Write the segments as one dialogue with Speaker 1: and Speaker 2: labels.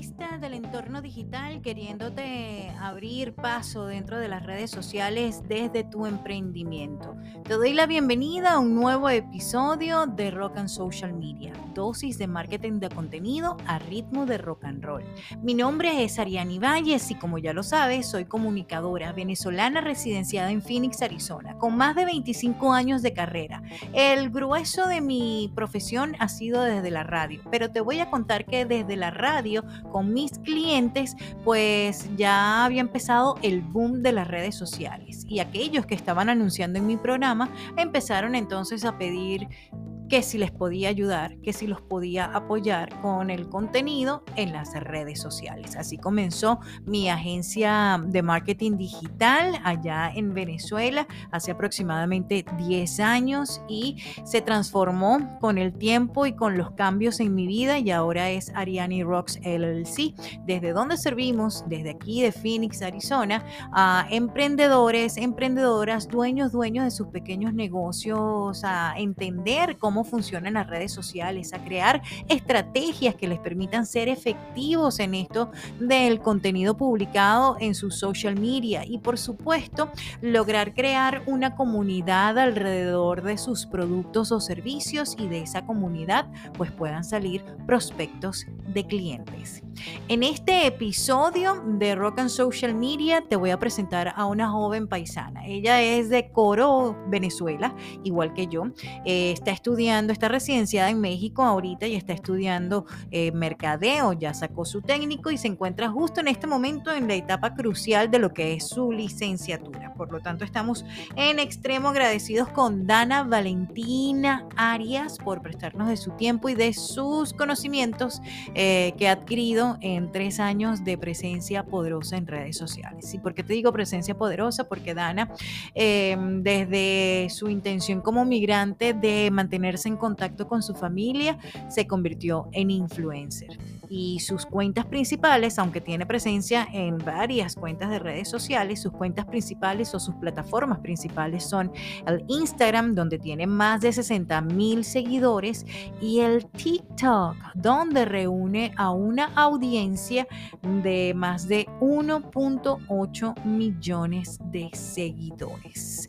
Speaker 1: del entorno digital queriéndote abrir paso dentro de las redes sociales desde tu emprendimiento. Te doy la bienvenida a un nuevo episodio de Rock and Social Media, dosis de marketing de contenido a ritmo de rock and roll. Mi nombre es Ariani Valles y como ya lo sabes, soy comunicadora venezolana residenciada en Phoenix, Arizona, con más de 25 años de carrera. El grueso de mi profesión ha sido desde la radio, pero te voy a contar que desde la radio con mis clientes, pues ya había empezado el boom de las redes sociales. Y aquellos que estaban anunciando en mi programa empezaron entonces a pedir que si les podía ayudar, que si los podía apoyar con el contenido en las redes sociales. Así comenzó mi agencia de marketing digital allá en Venezuela hace aproximadamente 10 años y se transformó con el tiempo y con los cambios en mi vida y ahora es Ariani Rocks LLC, desde donde servimos, desde aquí de Phoenix, Arizona, a emprendedores, emprendedoras, dueños, dueños de sus pequeños negocios, a entender cómo funcionan las redes sociales, a crear estrategias que les permitan ser efectivos en esto del contenido publicado en su social media y por supuesto lograr crear una comunidad alrededor de sus productos o servicios y de esa comunidad pues puedan salir prospectos de clientes. En este episodio de Rock and Social Media te voy a presentar a una joven paisana. Ella es de Coro, Venezuela, igual que yo. Eh, está estudiando, está residenciada en México ahorita y está estudiando eh, mercadeo. Ya sacó su técnico y se encuentra justo en este momento en la etapa crucial de lo que es su licenciatura. Por lo tanto, estamos en extremo agradecidos con Dana Valentina Arias por prestarnos de su tiempo y de sus conocimientos eh, que ha adquirido en tres años de presencia poderosa en redes sociales. ¿Y por qué te digo presencia poderosa? Porque Dana, em, desde su intención como migrante de mantenerse en contacto con su familia, se convirtió en influencer y sus cuentas principales, aunque tiene presencia en varias cuentas de redes sociales, sus cuentas principales o sus plataformas principales son el Instagram, donde tiene más de 60 mil seguidores, y el TikTok, donde reúne a una audiencia de más de 1.8 millones de seguidores.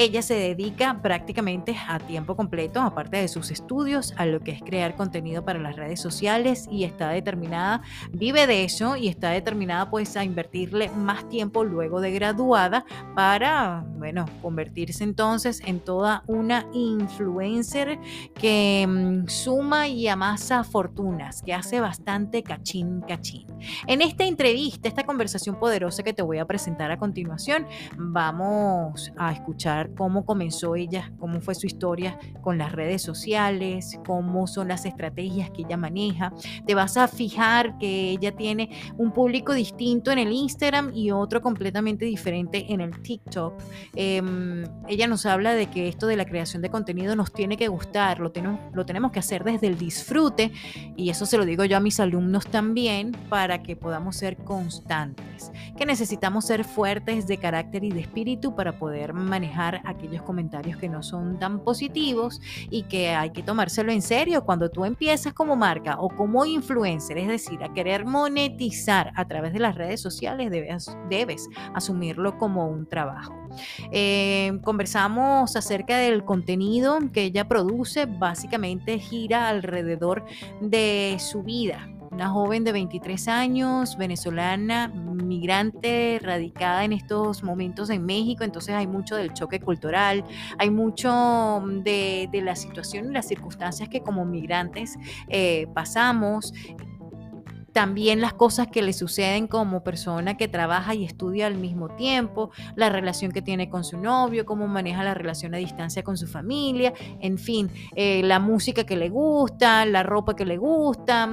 Speaker 1: Ella se dedica prácticamente a tiempo completo, aparte de sus estudios, a lo que es crear contenido para las redes sociales y está determinada, vive de eso y está determinada pues a invertirle más tiempo luego de graduada para, bueno, convertirse entonces en toda una influencer que mm, suma y amasa fortunas, que hace bastante cachín, cachín. En esta entrevista, esta conversación poderosa que te voy a presentar a continuación, vamos a escuchar cómo comenzó ella, cómo fue su historia con las redes sociales, cómo son las estrategias que ella maneja. Te vas a fijar que ella tiene un público distinto en el Instagram y otro completamente diferente en el TikTok. Em, ella nos habla de que esto de la creación de contenido nos tiene que gustar, lo tenemos, lo tenemos que hacer desde el disfrute y eso se lo digo yo a mis alumnos también para que podamos ser constantes, que necesitamos ser fuertes de carácter y de espíritu para poder manejar aquellos comentarios que no son tan positivos y que hay que tomárselo en serio cuando tú empiezas como marca o como influencer, es decir, a querer monetizar a través de las redes sociales, debes, debes asumirlo como un trabajo. Eh, conversamos acerca del contenido que ella produce, básicamente gira alrededor de su vida, una joven de 23 años, venezolana, migrante, radicada en estos momentos en México, entonces hay mucho del choque cultural, hay mucho de, la situación y las circunstancias que como migrantes eh, pasamos. También las cosas que le suceden como persona que trabaja y estudia al mismo tiempo, la relación que tiene con su novio, cómo maneja la relación a distancia con su familia, en fin, eh, la música que le gusta, la ropa que le gusta,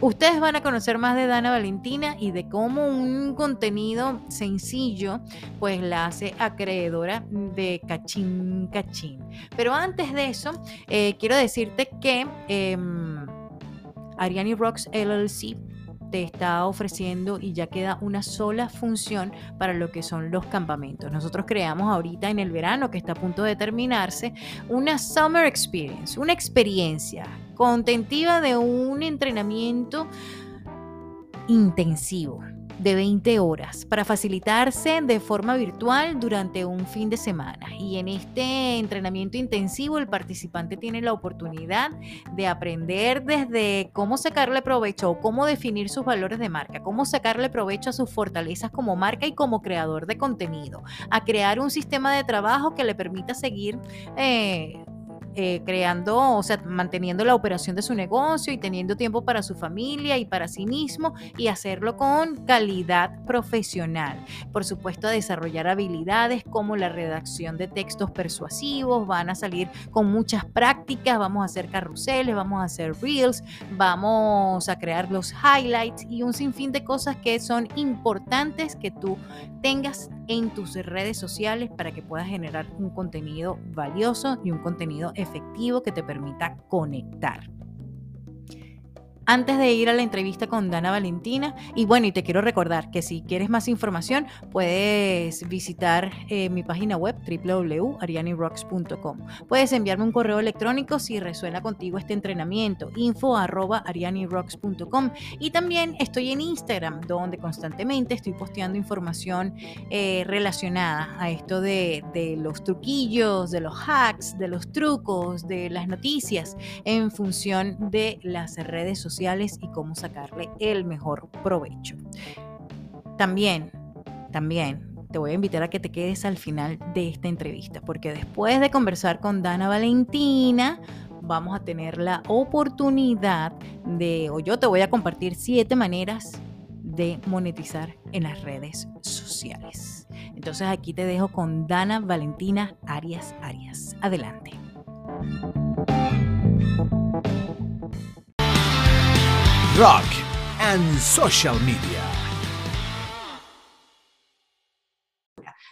Speaker 1: Ustedes van a conocer más de Dana Valentina y de cómo un contenido sencillo pues la hace acreedora de cachín cachín. Pero antes de eso, eh, quiero decirte que eh, Ariani Rocks LLC te está ofreciendo y ya queda una sola función para lo que son los campamentos. Nosotros creamos ahorita en el verano que está a punto de terminarse una Summer Experience, una experiencia contentiva de un entrenamiento intensivo de 20 horas para facilitarse de forma virtual durante un fin de semana. Y en este entrenamiento intensivo el participante tiene la oportunidad de aprender desde cómo sacarle provecho o cómo definir sus valores de marca, cómo sacarle provecho a sus fortalezas como marca y como creador de contenido, a crear un sistema de trabajo que le permita seguir eh, eh, creando, o sea, manteniendo la operación de su negocio y teniendo tiempo para su familia y para sí mismo y hacerlo con calidad profesional. Por supuesto, a desarrollar habilidades como la redacción de textos persuasivos, van a salir con muchas prácticas, vamos a hacer carruseles, vamos a hacer reels, vamos a crear los highlights y un sinfín de cosas que son importantes que tú tengas en tus redes sociales para que puedas generar un contenido valioso y un contenido efectivo que te permita conectar antes de ir a la entrevista con Dana Valentina. Y bueno, y te quiero recordar que si quieres más información, puedes visitar eh, mi página web www.arianirocks.com. Puedes enviarme un correo electrónico si resuena contigo este entrenamiento, info arroba Y también estoy en Instagram, donde constantemente estoy posteando información eh, relacionada a esto de, de los truquillos, de los hacks, de los trucos, de las noticias en función de las redes sociales y cómo sacarle el mejor provecho. También, también te voy a invitar a que te quedes al final de esta entrevista, porque después de conversar con Dana Valentina, vamos a tener la oportunidad de, o yo te voy a compartir siete maneras de monetizar en las redes sociales. Entonces aquí te dejo con Dana Valentina Arias Arias. Adelante.
Speaker 2: Rock and social media.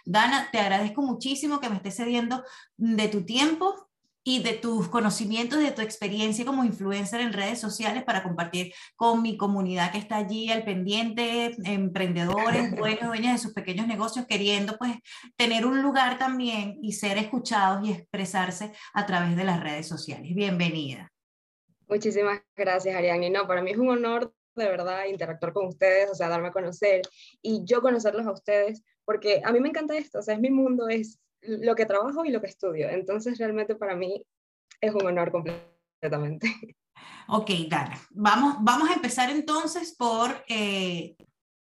Speaker 1: Dana, te agradezco muchísimo que me estés cediendo de tu tiempo y de tus conocimientos, de tu experiencia como influencer en redes sociales para compartir con mi comunidad que está allí al pendiente, emprendedores, dueños, dueñas de sus pequeños negocios, queriendo pues tener un lugar también y ser escuchados y expresarse a través de las redes sociales. Bienvenida.
Speaker 3: Muchísimas gracias, Ariane. No, para mí es un honor de verdad interactuar con ustedes, o sea, darme a conocer y yo conocerlos a ustedes, porque a mí me encanta esto, o sea, es mi mundo, es lo que trabajo y lo que estudio. Entonces, realmente para mí es un honor completamente.
Speaker 1: Ok, Dana, vamos, vamos a empezar entonces por eh,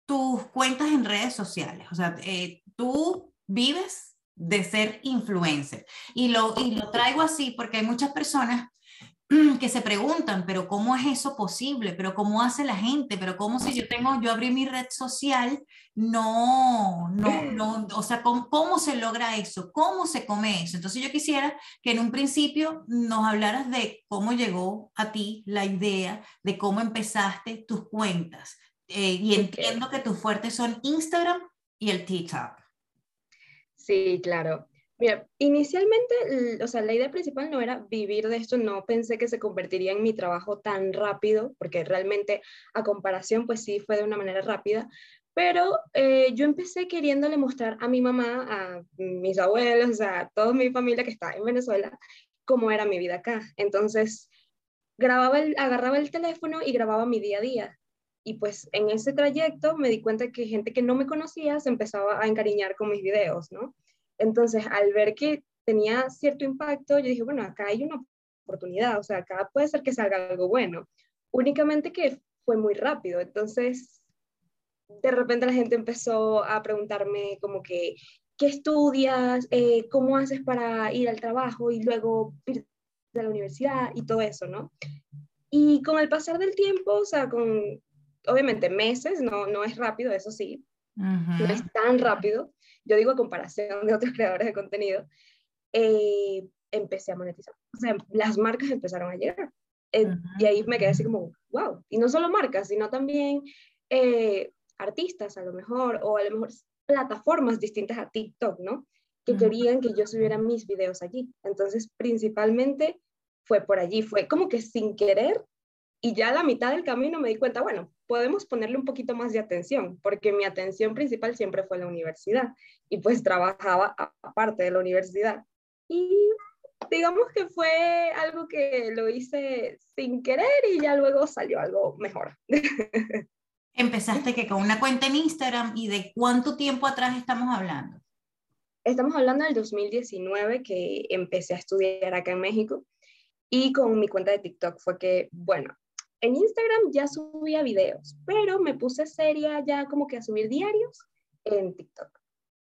Speaker 1: tus cuentas en redes sociales. O sea, eh, tú vives de ser influencer. Y lo, y lo traigo así porque hay muchas personas que se preguntan, pero ¿cómo es eso posible? ¿Pero cómo hace la gente? ¿Pero cómo si yo tengo, yo abrí mi red social, no, no, no, o sea, ¿cómo, ¿cómo, se logra eso? ¿Cómo se come eso? Entonces yo quisiera que en un principio nos hablaras de cómo llegó a ti la idea, de cómo empezaste tus cuentas. Eh, y entiendo que tus fuertes son Instagram y el TikTok.
Speaker 3: Sí, claro. Mira, inicialmente, o sea, la idea principal no era vivir de esto, no pensé que se convertiría en mi trabajo tan rápido, porque realmente a comparación, pues sí, fue de una manera rápida, pero eh, yo empecé queriéndole mostrar a mi mamá, a mis abuelos, a toda mi familia que está en Venezuela, cómo era mi vida acá. Entonces, grababa el, agarraba el teléfono y grababa mi día a día. Y pues en ese trayecto me di cuenta que gente que no me conocía se empezaba a encariñar con mis videos, ¿no? Entonces, al ver que tenía cierto impacto, yo dije, bueno, acá hay una oportunidad, o sea, acá puede ser que salga algo bueno. Únicamente que fue muy rápido, entonces, de repente la gente empezó a preguntarme como que, ¿qué estudias? Eh, ¿Cómo haces para ir al trabajo y luego ir a la universidad y todo eso, ¿no? Y con el pasar del tiempo, o sea, con obviamente meses, no, no es rápido, eso sí, no es tan rápido, yo digo a comparación de otros creadores de contenido, eh, empecé a monetizar. O sea, las marcas empezaron a llegar. Eh, y ahí me quedé así como, wow. Y no solo marcas, sino también eh, artistas a lo mejor, o a lo mejor plataformas distintas a TikTok, ¿no? Que querían que yo subiera mis videos allí. Entonces, principalmente fue por allí, fue como que sin querer y ya a la mitad del camino me di cuenta, bueno, podemos ponerle un poquito más de atención, porque mi atención principal siempre fue la universidad y pues trabajaba aparte de la universidad. Y digamos que fue algo que lo hice sin querer y ya luego salió algo mejor.
Speaker 1: Empezaste que con una cuenta en Instagram y de cuánto tiempo atrás estamos hablando.
Speaker 3: Estamos hablando del 2019 que empecé a estudiar acá en México y con mi cuenta de TikTok fue que, bueno, en Instagram ya subía videos, pero me puse seria ya como que a subir diarios en TikTok.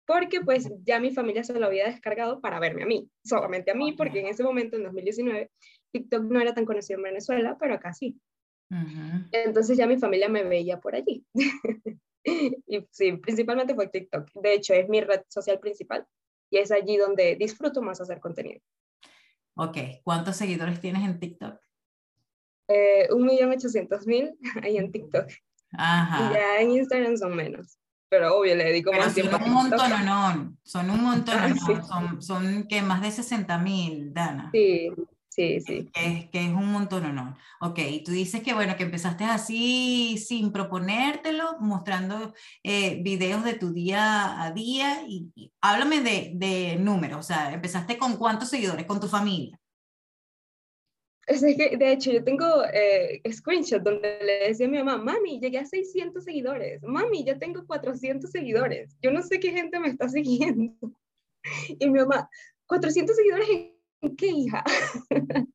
Speaker 3: Porque pues ya mi familia se lo había descargado para verme a mí, solamente a mí, porque en ese momento, en 2019, TikTok no era tan conocido en Venezuela, pero acá sí. Entonces ya mi familia me veía por allí. y sí, principalmente fue TikTok. De hecho, es mi red social principal y es allí donde disfruto más hacer contenido.
Speaker 1: Ok, ¿cuántos seguidores tienes en TikTok?
Speaker 3: Eh, un millón ochocientos mil ahí en TikTok. Ajá. Y ya en Instagram son menos. Pero obvio, le dedico más tiempo.
Speaker 1: Son un montón, no, son un montón, ah, son, son que más de 60 mil, Dana.
Speaker 3: Sí, Sí, sí.
Speaker 1: Que, que, es un montón, ¿no? Ok, y tú dices que, bueno, que empezaste así sin proponértelo, mostrando eh, videos de tu día a día. Y, háblame de, de, números, o sea, empezaste con cuántos seguidores, con tu familia.
Speaker 3: Que, de hecho, yo tengo eh, screenshot donde le decía a mi mamá, mami, llegué a 600 seguidores, mami, ya tengo 400 seguidores, yo no sé qué gente me está siguiendo. Y mi mamá, 400 seguidores en ¿qué hija?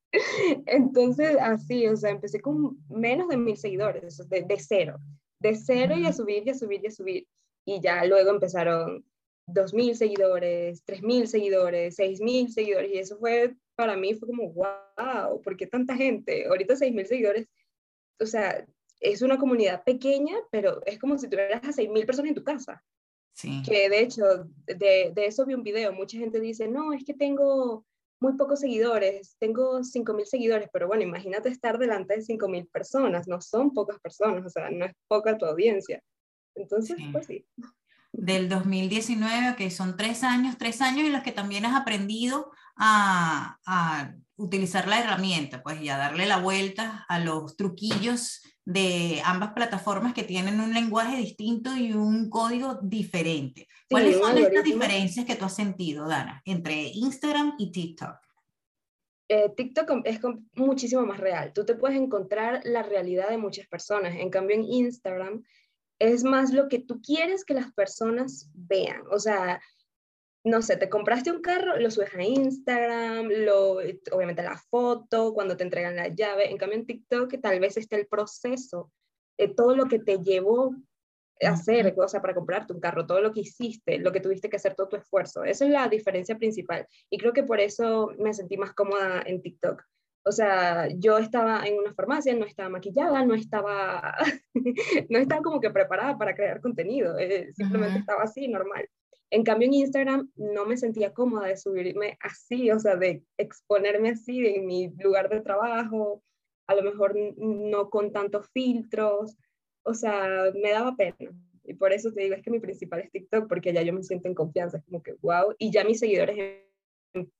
Speaker 3: Entonces, así, o sea, empecé con menos de mil seguidores, de, de cero, de cero y a subir y a subir y a subir. Y ya luego empezaron dos mil seguidores, tres mil seguidores, seis mil seguidores, y eso fue, para mí fue como, wow, ¿por qué tanta gente? Ahorita seis mil seguidores, o sea, es una comunidad pequeña, pero es como si tuvieras a seis mil personas en tu casa. Sí. Que de hecho, de, de eso vi un video, mucha gente dice, no, es que tengo muy pocos seguidores, tengo 5.000 seguidores, pero bueno, imagínate estar delante de 5.000 personas, no son pocas personas, o sea, no es poca tu audiencia. Entonces, pues sí.
Speaker 1: Del 2019, que son tres años, tres años en los que también has aprendido a, a utilizar la herramienta, pues y a darle la vuelta a los truquillos de ambas plataformas que tienen un lenguaje distinto y un código diferente. ¿Cuáles son estas diferencias que tú has sentido, Dana, entre Instagram y TikTok?
Speaker 3: Eh, TikTok es muchísimo más real. Tú te puedes encontrar la realidad de muchas personas. En cambio, en Instagram es más lo que tú quieres que las personas vean. O sea, no sé, te compraste un carro, lo subes a Instagram, lo, obviamente la foto, cuando te entregan la llave. En cambio, en TikTok tal vez esté el proceso, de todo lo que te llevó a hacer, o sea, para comprarte un carro, todo lo que hiciste, lo que tuviste que hacer, todo tu esfuerzo. Esa es la diferencia principal. Y creo que por eso me sentí más cómoda en TikTok. O sea, yo estaba en una farmacia, no estaba maquillada, no estaba, no estaba como que preparada para crear contenido, eh, simplemente estaba así, normal. En cambio, en Instagram no me sentía cómoda de subirme así, o sea, de exponerme así en mi lugar de trabajo, a lo mejor no con tantos filtros, o sea, me daba pena. Y por eso te digo, es que mi principal es TikTok, porque ya yo me siento en confianza, es como que, wow, y ya mis seguidores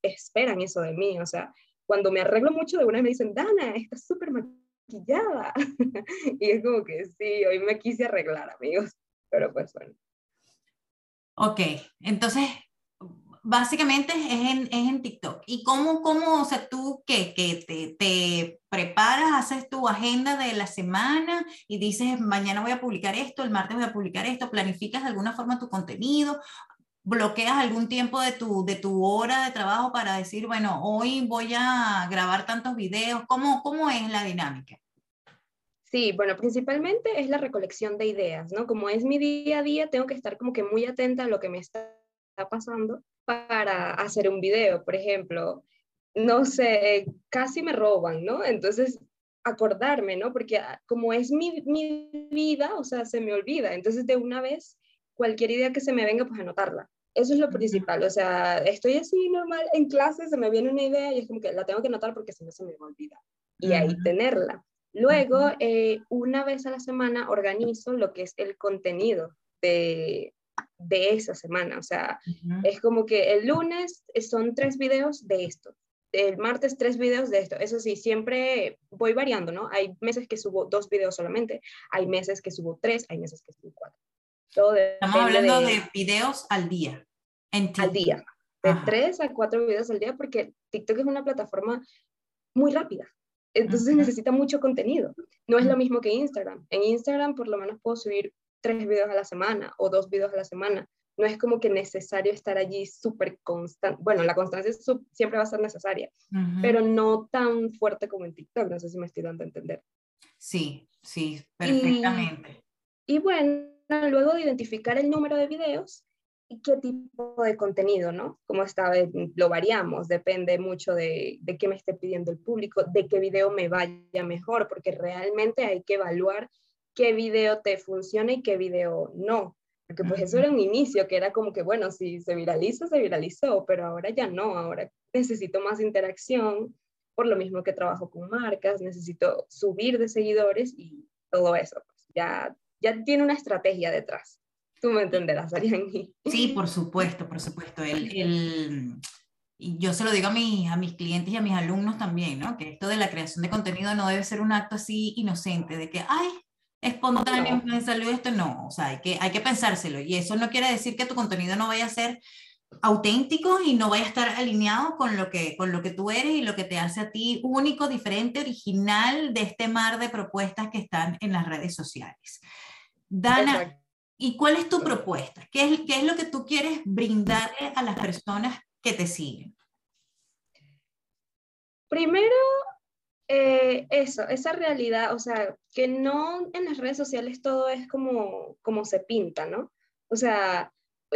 Speaker 3: esperan eso de mí, o sea, cuando me arreglo mucho, de una vez me dicen, Dana, estás súper maquillada. y es como que sí, hoy me quise arreglar, amigos, pero pues bueno.
Speaker 1: Ok, entonces básicamente es en, es en TikTok. ¿Y cómo, cómo, o sea, tú qué, que te, te, preparas, haces tu agenda de la semana y dices, mañana voy a publicar esto, el martes voy a publicar esto, planificas de alguna forma tu contenido, bloqueas algún tiempo de tu, de tu hora de trabajo para decir, bueno, hoy voy a grabar tantos videos, ¿cómo, cómo es la dinámica?
Speaker 3: Sí, bueno, principalmente es la recolección de ideas, ¿no? Como es mi día a día, tengo que estar como que muy atenta a lo que me está pasando para hacer un video. Por ejemplo, no sé, casi me roban, ¿no? Entonces, acordarme, ¿no? Porque ah, como es mi, mi vida, o sea, se me olvida. Entonces, de una vez, cualquier idea que se me venga, pues anotarla. Eso es lo principal, o sea, estoy así normal en clase, se me viene una idea y es como que la tengo que anotar porque si no se me olvida. Y ahí tenerla. Luego, eh, una vez a la semana organizo lo que es el contenido de, de esa semana. O sea, es como que el lunes son tres videos de esto, el martes tres videos de esto. Eso sí, siempre voy variando, ¿no? Hay meses que subo dos videos solamente, hay meses que subo tres, hay meses que subo cuatro.
Speaker 1: Todo Estamos hablando de, videos al día.
Speaker 3: En al día. De tres a cuatro videos al día porque TikTok es una plataforma muy rápida Entonces necesita mucho contenido. No es lo mismo que Instagram. En Instagram por lo menos puedo subir tres videos a la semana o dos videos a la semana. No es como que necesario estar allí súper constante. Bueno, la constancia siempre va a ser necesaria, pero no tan fuerte como en TikTok. No sé si me estoy dando a entender.
Speaker 1: Sí, sí, perfectamente.
Speaker 3: Y, bueno, luego de identificar el número de videos, y qué tipo de contenido, ¿no? Como esta vez lo variamos, depende mucho de, de, qué me esté pidiendo el público, de qué video me vaya mejor, porque realmente hay que evaluar qué video te funciona y qué video no. Porque pues eso era un inicio, que era como que, bueno, si se viraliza, se viralizó, pero ahora ya no, ahora necesito más interacción, por lo mismo que trabajo con marcas, necesito subir de seguidores y todo eso, pues ya, ya tiene una estrategia detrás. Tú me entenderás, Ariani.
Speaker 1: Sí, por supuesto, por supuesto. El, el, yo se lo digo a mis, a mis clientes y a mis alumnos también, ¿no? Que esto de la creación de contenido no debe ser un acto así inocente, de que, ay, espontáneo, me salió esto, no, o sea, hay que, hay que pensárselo. Y eso no quiere decir que tu contenido no vaya a ser auténtico y no vaya a estar alineado con lo que con lo que tú eres y lo que te hace a ti único, diferente, original de este mar de propuestas que están en las redes sociales. Dana, ¿Y cuál es tu propuesta? ¿Qué es, ¿Qué es lo que tú quieres brindarle a las personas que te siguen?
Speaker 3: Primero, eh, eso, esa realidad, o sea, que no en las redes sociales todo es como, como se pinta, ¿no? O sea,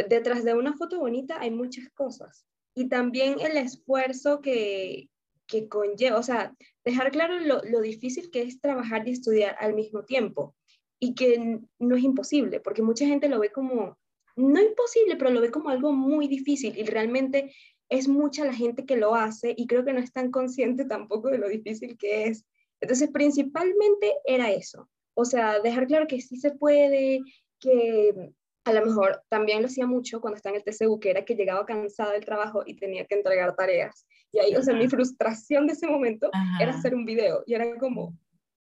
Speaker 3: detrás de una foto bonita hay muchas cosas. Y también el esfuerzo que, que conlleva, o sea, dejar claro lo, lo difícil que es trabajar y estudiar al mismo tiempo y que no es imposible, porque mucha gente lo ve como, no imposible, pero lo ve como algo muy difícil y realmente es mucha la gente que lo hace y creo que no es tan consciente tampoco de lo difícil que es. Entonces, principalmente era eso, o sea, dejar claro que sí se puede, que a lo mejor también lo hacía mucho cuando estaba en el TCU, que era que llegaba cansada del trabajo y tenía que entregar tareas. Y ahí, o sea, mi frustración de ese momento era hacer un video y era como,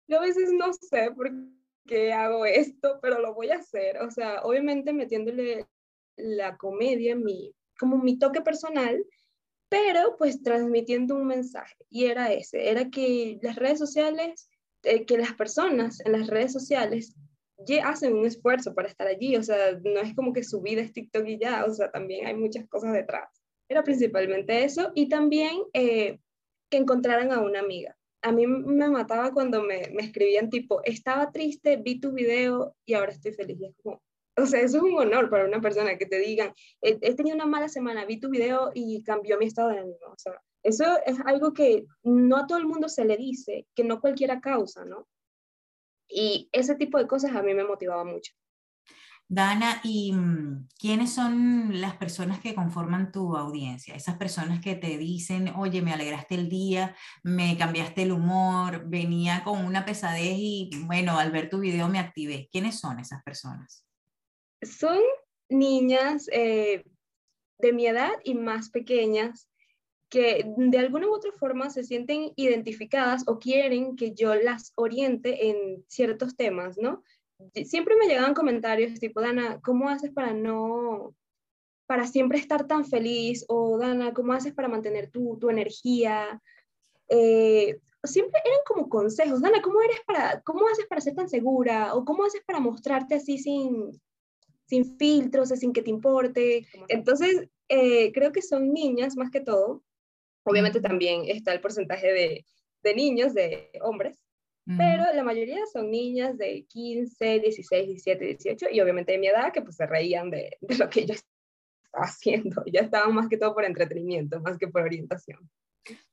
Speaker 3: yo a veces no sé, porque que hago esto, pero lo voy a hacer. O sea, obviamente metiéndole la comedia, mi, como mi toque personal, pero pues transmitiendo un mensaje. Y era ese, era que las redes sociales, eh, que las personas en las redes sociales hacen un esfuerzo para estar allí. O sea, no es como que su vida es TikTok y ya, o sea, también hay muchas cosas detrás. Era principalmente eso y también eh, que encontraran a una amiga a mí me mataba cuando me, me, escribían tipo, estaba triste, vi tu video y ahora estoy feliz. como, o sea, eso es un honor para una persona que te digan, he, tenido una mala semana, vi tu video y cambió mi estado de ánimo. O sea, eso es algo que no a todo el mundo se le dice, que no cualquiera causa, ¿no? Y ese tipo de cosas a mí me motivaba mucho.
Speaker 1: Dana, ¿y mm, quiénes son las personas que conforman tu audiencia? Esas personas que te dicen, oye, me alegraste el día, me cambiaste el humor, venía con una pesadez y bueno, al ver tu video me activé. ¿Quiénes son esas personas?
Speaker 3: Son niñas eh, de mi edad y más pequeñas que de alguna u otra forma se sienten identificadas o quieren que yo las oriente en ciertos temas, ¿no? Siempre me llegaban comentarios tipo, Dana, ¿cómo haces para no, para siempre estar tan feliz? O Dana, ¿cómo haces para mantener tu, tu energía? Eh, siempre eran como consejos, Dana, ¿cómo eres para, cómo haces para ser tan segura? O ¿cómo haces para mostrarte así sin, sin filtros, sin que te importe? Entonces, eh, creo que son niñas más que todo. Obviamente también está el porcentaje de, de niños, de hombres, pero la mayoría son niñas de 15, 16, 17, 18 y obviamente de mi edad que pues se reían de, de lo que yo estaba haciendo. Ya estaban más que todo por entretenimiento, más que por orientación.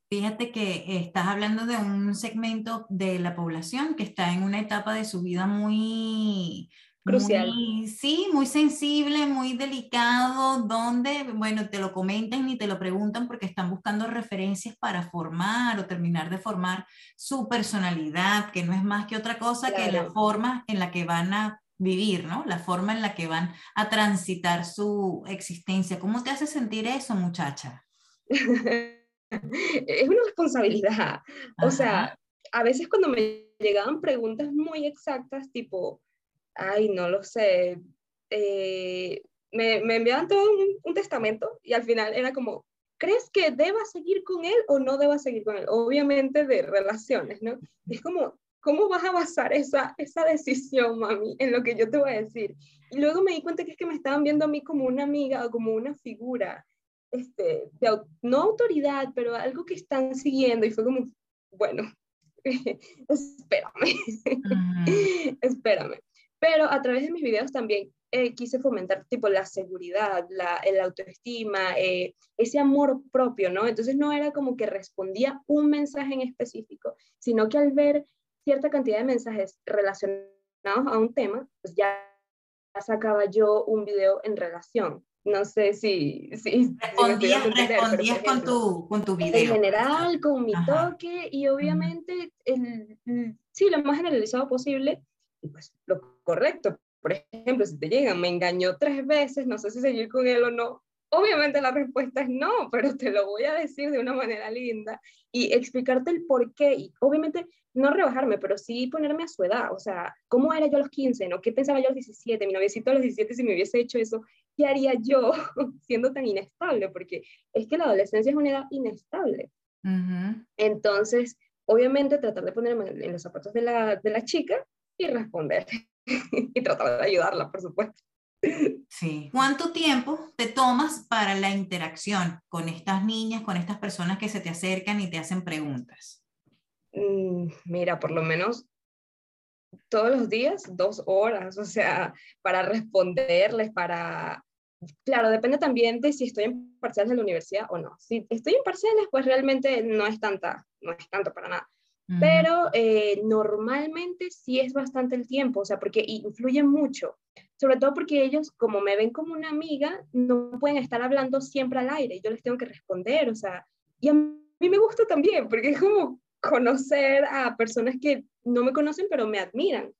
Speaker 1: Fíjate que estás hablando de un segmento de la población que está en una etapa de su vida muy,
Speaker 3: Crucial.
Speaker 1: sí, muy sensible, muy delicado, donde, bueno, te lo comentan y te lo preguntan porque están buscando referencias para formar o terminar de formar su personalidad, que no es más que otra cosa que la forma en la que van a vivir, ¿no? La forma en la que van a transitar su existencia. ¿Cómo te hace sentir eso, muchacha?
Speaker 3: es una responsabilidad. O sea, a veces cuando me llegaban preguntas muy exactas, tipo, ay, no lo sé, eh, me, me, enviaban todo un, testamento y al final era como, ¿crees que deba seguir con él o no deba seguir con él? Obviamente de relaciones, ¿no? Es como, ¿cómo vas a basar esa, esa decisión, mami, en lo que yo te voy a decir? Y luego me di cuenta que es que me estaban viendo a mí como una amiga o como una figura, este, de, no autoridad, pero algo que están siguiendo y fue como, bueno, espérame, espérame. Pero a través de mis videos también eh, quise fomentar tipo la seguridad, la el autoestima, eh, ese amor propio, ¿no? Entonces no era como que respondía un mensaje en específico, sino que al ver cierta cantidad de mensajes relacionados a un tema, pues ya sacaba yo un video en relación. No sé si... si
Speaker 1: respondías, con, tu, con tu video.
Speaker 3: En general, con mi toque y obviamente, el, sí, lo más generalizado posible pues lo correcto. Por ejemplo, si te llegan, me engañó tres veces, no sé si seguir con él o no, Obviamente la respuesta es no, pero te lo voy a decir de una manera linda y explicarte el por qué. Y obviamente no rebajarme, pero sí ponerme a su edad. O sea, ¿cómo era yo a los 15? ¿no? ¿Qué pensaba yo a los 17? Mi noviecito a los 17, si me hubiese hecho eso, ¿qué haría yo siendo tan inestable? Porque es que la adolescencia es una edad inestable. Entonces, obviamente tratar de ponerme en los zapatos de la, de la chica y responder. y tratar de ayudarla, por supuesto.
Speaker 1: Sí. ¿Cuánto tiempo te tomas para la interacción con estas niñas, con estas personas que se te acercan y te hacen preguntas?
Speaker 3: Mm, mira, por lo menos todos los días, dos horas, o sea, para responderles, para... Claro, depende también de si estoy en parciales de la universidad o no. Si estoy en parciales, pues realmente no es tanta, no es tanto para nada. Pero eh, normalmente sí es bastante el tiempo, o sea, porque influye mucho sobre todo porque ellos, como me ven como una amiga, no pueden estar hablando siempre al aire, yo les tengo que responder, o sea, y a mí me gusta también, porque es como conocer a personas que no me conocen, pero me admiran.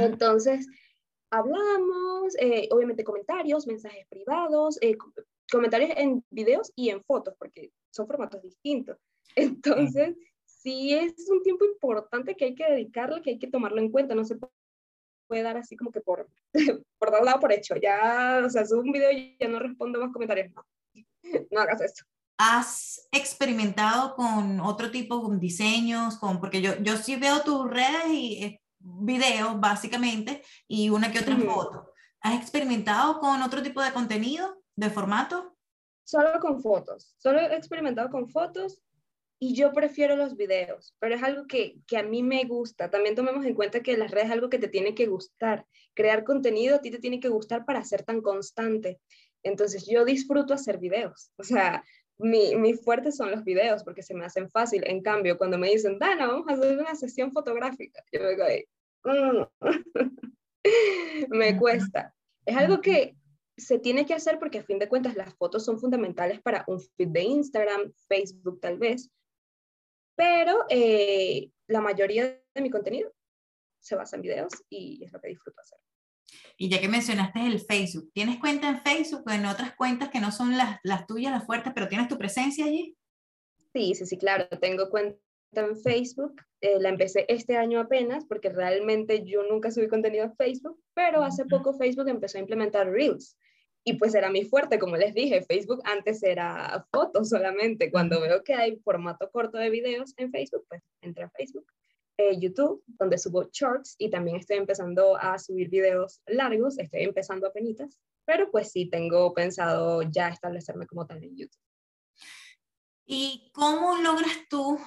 Speaker 3: Entonces, hablamos, eh, obviamente comentarios, mensajes privados, eh, comentarios en videos y en fotos, porque son formatos distintos. Entonces, sí es un tiempo importante que hay que dedicarle, que hay que tomarlo en cuenta, no se puede dar así como que por, por dar lado por hecho. Ya, o sea, subo un video y ya no respondo más comentarios. No, no hagas eso.
Speaker 1: ¿Has experimentado con otro tipo de diseños? Con, porque yo, yo sí veo tus redes y eh, videos, básicamente, y una que otra foto. ¿Has experimentado con otro tipo de contenido, de formato?
Speaker 3: Solo con fotos. Solo he experimentado con fotos y yo prefiero los videos, pero es algo que, que, a mí me gusta. También tomemos en cuenta que las redes es algo que te tiene que gustar. Crear contenido a ti te tiene que gustar para ser tan constante. Entonces yo disfruto hacer videos. O sea, mi, mi fuerte son los videos porque se me hacen fácil. En cambio, cuando me dicen, Dana, vamos a hacer una sesión fotográfica, yo me ahí, mm". me cuesta. Es algo que se tiene que hacer porque a fin de cuentas las fotos son fundamentales para un feed de Instagram, Facebook tal vez, pero eh, la mayoría de mi contenido se basa en videos y es lo que disfruto hacer.
Speaker 1: Y ya que mencionaste el Facebook, ¿tienes cuenta en Facebook o en otras cuentas que no son las, las tuyas, las fuertes, pero tienes tu presencia allí?
Speaker 3: Sí, sí, sí, claro. Tengo cuenta en Facebook. Eh, la empecé este año apenas porque realmente yo nunca subí contenido a Facebook, pero hace poco Facebook empezó a implementar Reels y pues era mi fuerte, como les dije, Facebook antes era fotos solamente. Cuando veo que hay formato corto de videos en Facebook, pues entré a Facebook. Eh, YouTube, donde subo shorts y también estoy empezando a subir videos largos, estoy empezando a penitas, pero pues sí tengo pensado ya establecerme como tal en YouTube.
Speaker 1: ¿Y cómo logras tú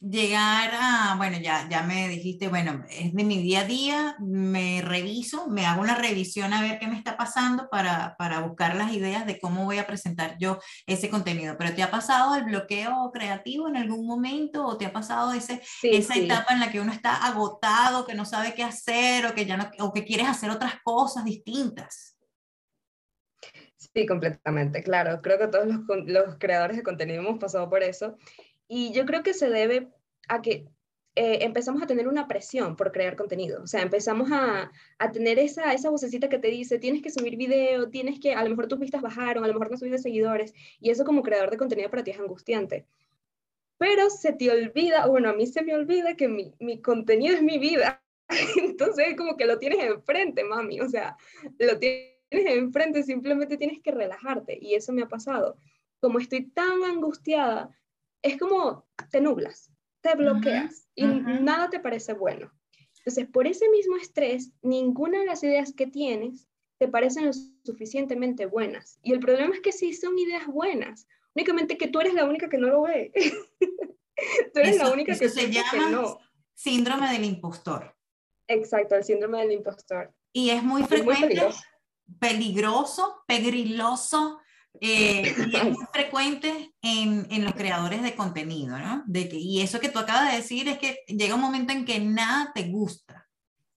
Speaker 1: llegar a, bueno, ya, ya me dijiste, bueno, es de mi día a día, me reviso, me hago una revisión a ver qué me está pasando para, para buscar las ideas de cómo voy a presentar yo ese contenido. Pero ¿te ha pasado el bloqueo creativo en algún momento o te ha pasado ese, esa etapa en la que uno está agotado, que no sabe qué hacer o que, ya no, o que quieres hacer otras cosas distintas?
Speaker 3: Sí, completamente, claro. Creo que todos los, los creadores de contenido hemos pasado por eso. Y yo creo que se debe a que eh, empezamos a tener una presión por crear contenido. O sea, empezamos a, a, tener esa, esa vocecita que te dice, tienes que subir video, tienes que, a lo mejor tus vistas bajaron, a lo mejor no subiste seguidores, y eso como creador de contenido para ti es angustiante. Pero se te olvida, bueno, a mí se me olvida que mi, mi contenido es mi vida. Entonces, como que lo tienes enfrente, mami. O sea, lo tienes enfrente, simplemente tienes que relajarte. Y eso me ha pasado como estoy tan angustiada, es como te nublas, te bloqueas y nada te parece bueno. Entonces, por ese mismo estrés, ninguna de las ideas que tienes te parecen lo suficientemente buenas. Y el problema es que sí son ideas buenas, únicamente que tú eres la única que no lo ve. tú eres la única que
Speaker 1: se llama no. síndrome del impostor.
Speaker 3: Exacto, el síndrome del impostor.
Speaker 1: Y es muy frecuente, peligroso, pegriloso, eh, y es muy frecuente en, en, los creadores de contenido, ¿no? De que, y eso que tú acabas de decir es que llega un momento en que nada te gusta.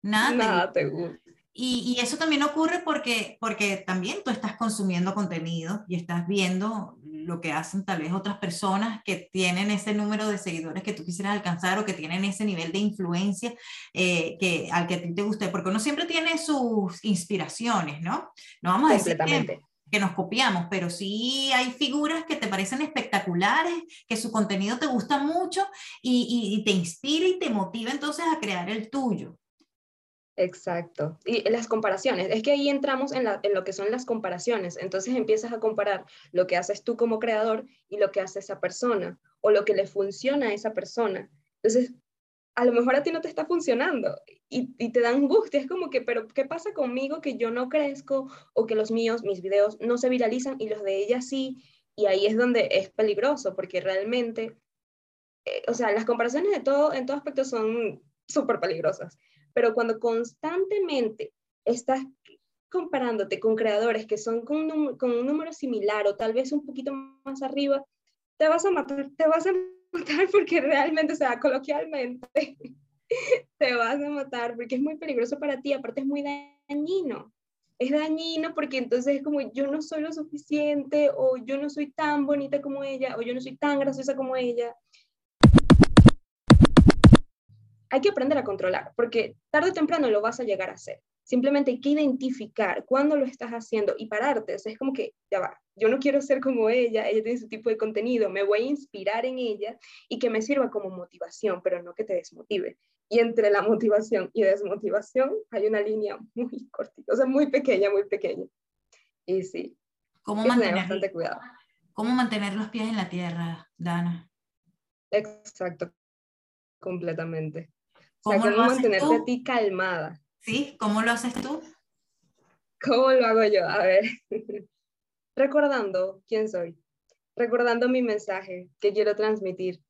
Speaker 3: Nada, te, gusta.
Speaker 1: Y, y, eso también ocurre porque, porque también tú estás consumiendo contenido y estás viendo lo que hacen tal vez otras personas que tienen ese número de seguidores que tú quisieras alcanzar o que tienen ese nivel de influencia eh, que, al que a ti te guste, porque uno siempre tiene sus inspiraciones, ¿no? No vamos a decir que, que nos copiamos, pero sí hay figuras que te parecen espectaculares, que su contenido te gusta mucho y, y te inspira y te motiva entonces a crear el tuyo.
Speaker 3: Exacto. Y las comparaciones, es que ahí entramos en, lo que son las comparaciones. Entonces empiezas a comparar lo que haces tú como creador y lo que hace esa persona o lo que le funciona a esa persona. Entonces, a lo mejor a ti no te está funcionando y, y te da angustia. Es como que, pero ¿qué pasa conmigo que yo no crezco o que los míos, mis videos no se viralizan y los de ella sí? Y ahí es donde es peligroso porque realmente, eh, o sea, las comparaciones de todo, en todo aspecto son súper peligrosas pero cuando constantemente estás comparándote con creadores que son con un, con un número similar o tal vez un poquito más arriba, te vas a matar, te vas a matar porque realmente, o sea, coloquialmente, te vas a matar porque es muy peligroso para ti, aparte es muy dañino. Es dañino porque entonces es como yo no soy lo suficiente o yo no soy tan bonita como ella o yo no soy tan graciosa como ella hay que aprender a controlar, porque tarde o temprano lo vas a llegar a hacer. Simplemente hay que identificar cuándo lo estás haciendo y pararte. es como que, ya va, yo no quiero ser como ella, ella tiene su tipo de contenido, me voy a inspirar en ella y que me sirva como motivación, pero no que te desmotive. Y entre la motivación y desmotivación hay una línea muy cortita, o sea, muy pequeña, muy pequeña. Y sí,
Speaker 1: ¿Cómo mantener, bastante cuidado. ¿Cómo mantener los pies en la tierra, Dana?
Speaker 3: Exacto, completamente. ¿Cómo o mantenerte a ti calmada.
Speaker 1: ¿Sí? ¿Cómo lo haces tú?
Speaker 3: ¿Cómo lo hago yo? A ver, recordando quién soy, recordando mi mensaje que quiero transmitir.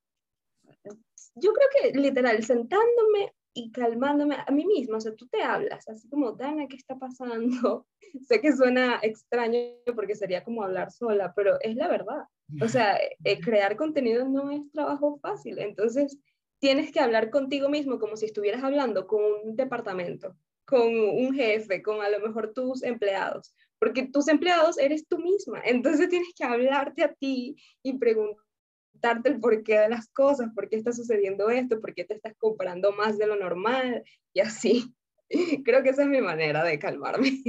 Speaker 3: Yo creo que literal, sentándome y calmándome a mí misma, o sea, tú te hablas, así como, Dana, ¿qué está pasando? sé que suena extraño porque sería como hablar sola, pero es la verdad. O sea, eh, crear contenido no es trabajo fácil, entonces tienes que hablar contigo mismo como si estuvieras hablando con un departamento, con un jefe, con a lo mejor tus empleados, porque tus empleados eres tú misma, entonces tienes que hablarte a ti y preguntarte el porqué de las cosas, por qué está sucediendo esto, por qué te estás comparando más de lo normal y así. Creo que esa es mi manera de calmarme.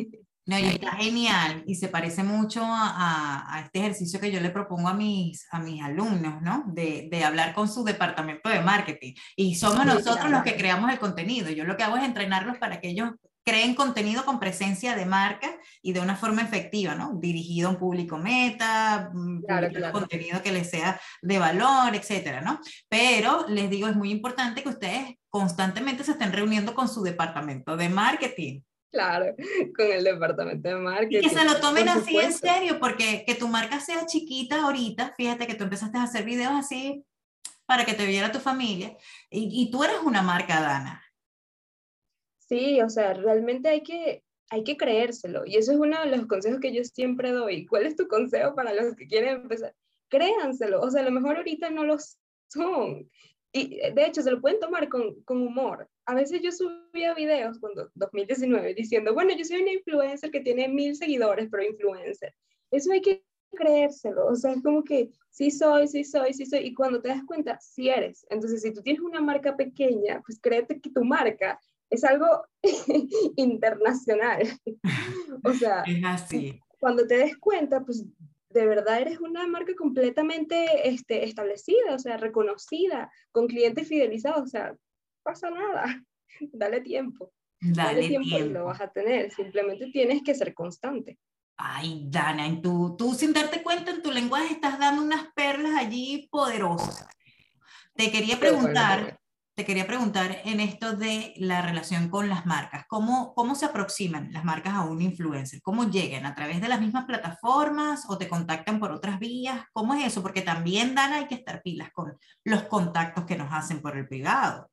Speaker 1: No, y está genial y se parece mucho a, a, este ejercicio que yo le propongo a mis, a mis alumnos, ¿no? De, de hablar con su departamento de marketing. Y somos nosotros los que creamos el contenido. Yo lo que hago es entrenarlos para que ellos creen contenido con presencia de marca y de una forma efectiva, ¿no? Dirigido a un público meta, mm, contenido que les sea de valor, etcétera, ¿no? Pero les digo, es muy importante que ustedes constantemente se estén reuniendo con su departamento de marketing
Speaker 3: Claro, con el departamento de marketing.
Speaker 1: Y que se lo tomen así en serio, porque que tu marca sea chiquita ahorita, fíjate que tú empezaste a hacer videos así para que te viera tu familia, y, y tú eres una marca, Dana.
Speaker 3: Sí, o sea, realmente hay que, hay que creérselo, y eso es uno de los consejos que yo siempre doy. ¿Cuál es tu consejo para los que quieren empezar? Créanselo, o sea, a lo mejor ahorita no lo son, y de hecho se lo pueden tomar con, con humor, a veces yo subía videos cuando 2019 diciendo, bueno, yo soy una influencer que tiene mil seguidores, pero influencer. Eso hay que creérselo, o sea, es como que sí soy, sí soy, sí soy, y cuando te das cuenta, sí eres. Entonces, si tú tienes una marca pequeña, pues créete que tu marca es algo internacional. o sea,
Speaker 1: es así.
Speaker 3: cuando te des cuenta, pues de verdad eres una marca completamente este, establecida, o sea, reconocida, con clientes fidelizados, o sea, pasa nada, dale tiempo. Dale, tiempo, y lo vas a tener, simplemente tienes que ser constante.
Speaker 1: Ay, Dana, en tu, tú sin darte cuenta en tu lenguaje estás dando unas perlas allí poderosas. Te quería preguntar, te quería preguntar en esto de la relación con las marcas. ¿Cómo, ¿Cómo se aproximan las marcas a un influencer? ¿Cómo llegan? ¿A través de las mismas plataformas o te contactan por otras vías? ¿Cómo es eso? Porque también, Dana, hay que estar pilas con los contactos que nos hacen por el privado.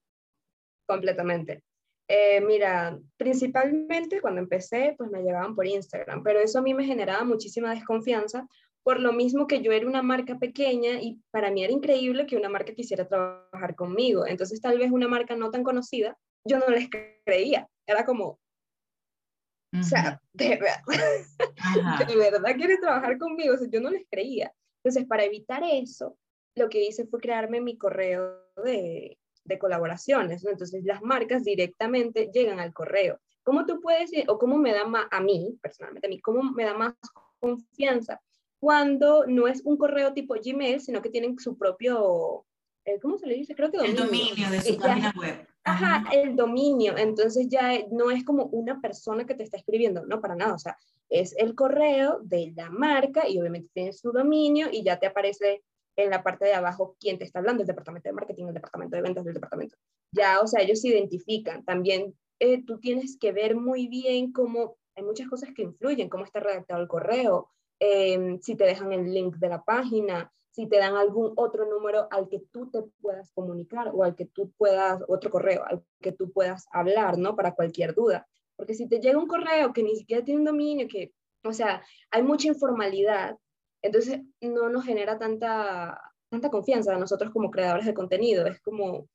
Speaker 3: Completamente. Eh, mira, principalmente cuando empecé, pues me llegaban por Instagram, pero eso a mí me generaba muchísima desconfianza, por lo mismo que yo era una marca pequeña y para mí era increíble que una marca quisiera trabajar conmigo. Entonces tal vez una marca no tan conocida, yo no les creía. Era como, o sea, de verdad, de verdad quieres trabajar conmigo, o sea, yo no les creía. Entonces para evitar eso, lo que hice fue crearme mi correo de, de colaboraciones, Entonces las marcas directamente llegan al correo. ¿Cómo tú puedes, o cómo me da más, a mí, personalmente a mí, cómo me da más confianza cuando no es un correo tipo Gmail, sino que tienen su propio, eh, ¿cómo se le dice? Creo que
Speaker 1: dominio. El dominio de su página web.
Speaker 3: Ajá, el dominio. Entonces ya no es como una persona que te está escribiendo, no para nada. O sea, es el correo de la marca y obviamente tiene su dominio y ya te aparece en la parte de abajo quién te está hablando, el departamento de marketing, el departamento de ventas del departamento. Ya, o sea, ellos se identifican. También eh, tú tienes que ver muy bien cómo hay muchas cosas que influyen, cómo está redactado el correo, em, si te dejan el link de la página, si te dan algún otro número al que tú te puedas comunicar o al que tú puedas, otro correo, al que tú puedas hablar, ¿no? Para cualquier duda. Porque si te llega un correo que ni siquiera tiene un dominio, que, o sea, hay mucha informalidad entonces no nos genera tanta, tanta confianza a nosotros como creadores de contenido. Es como,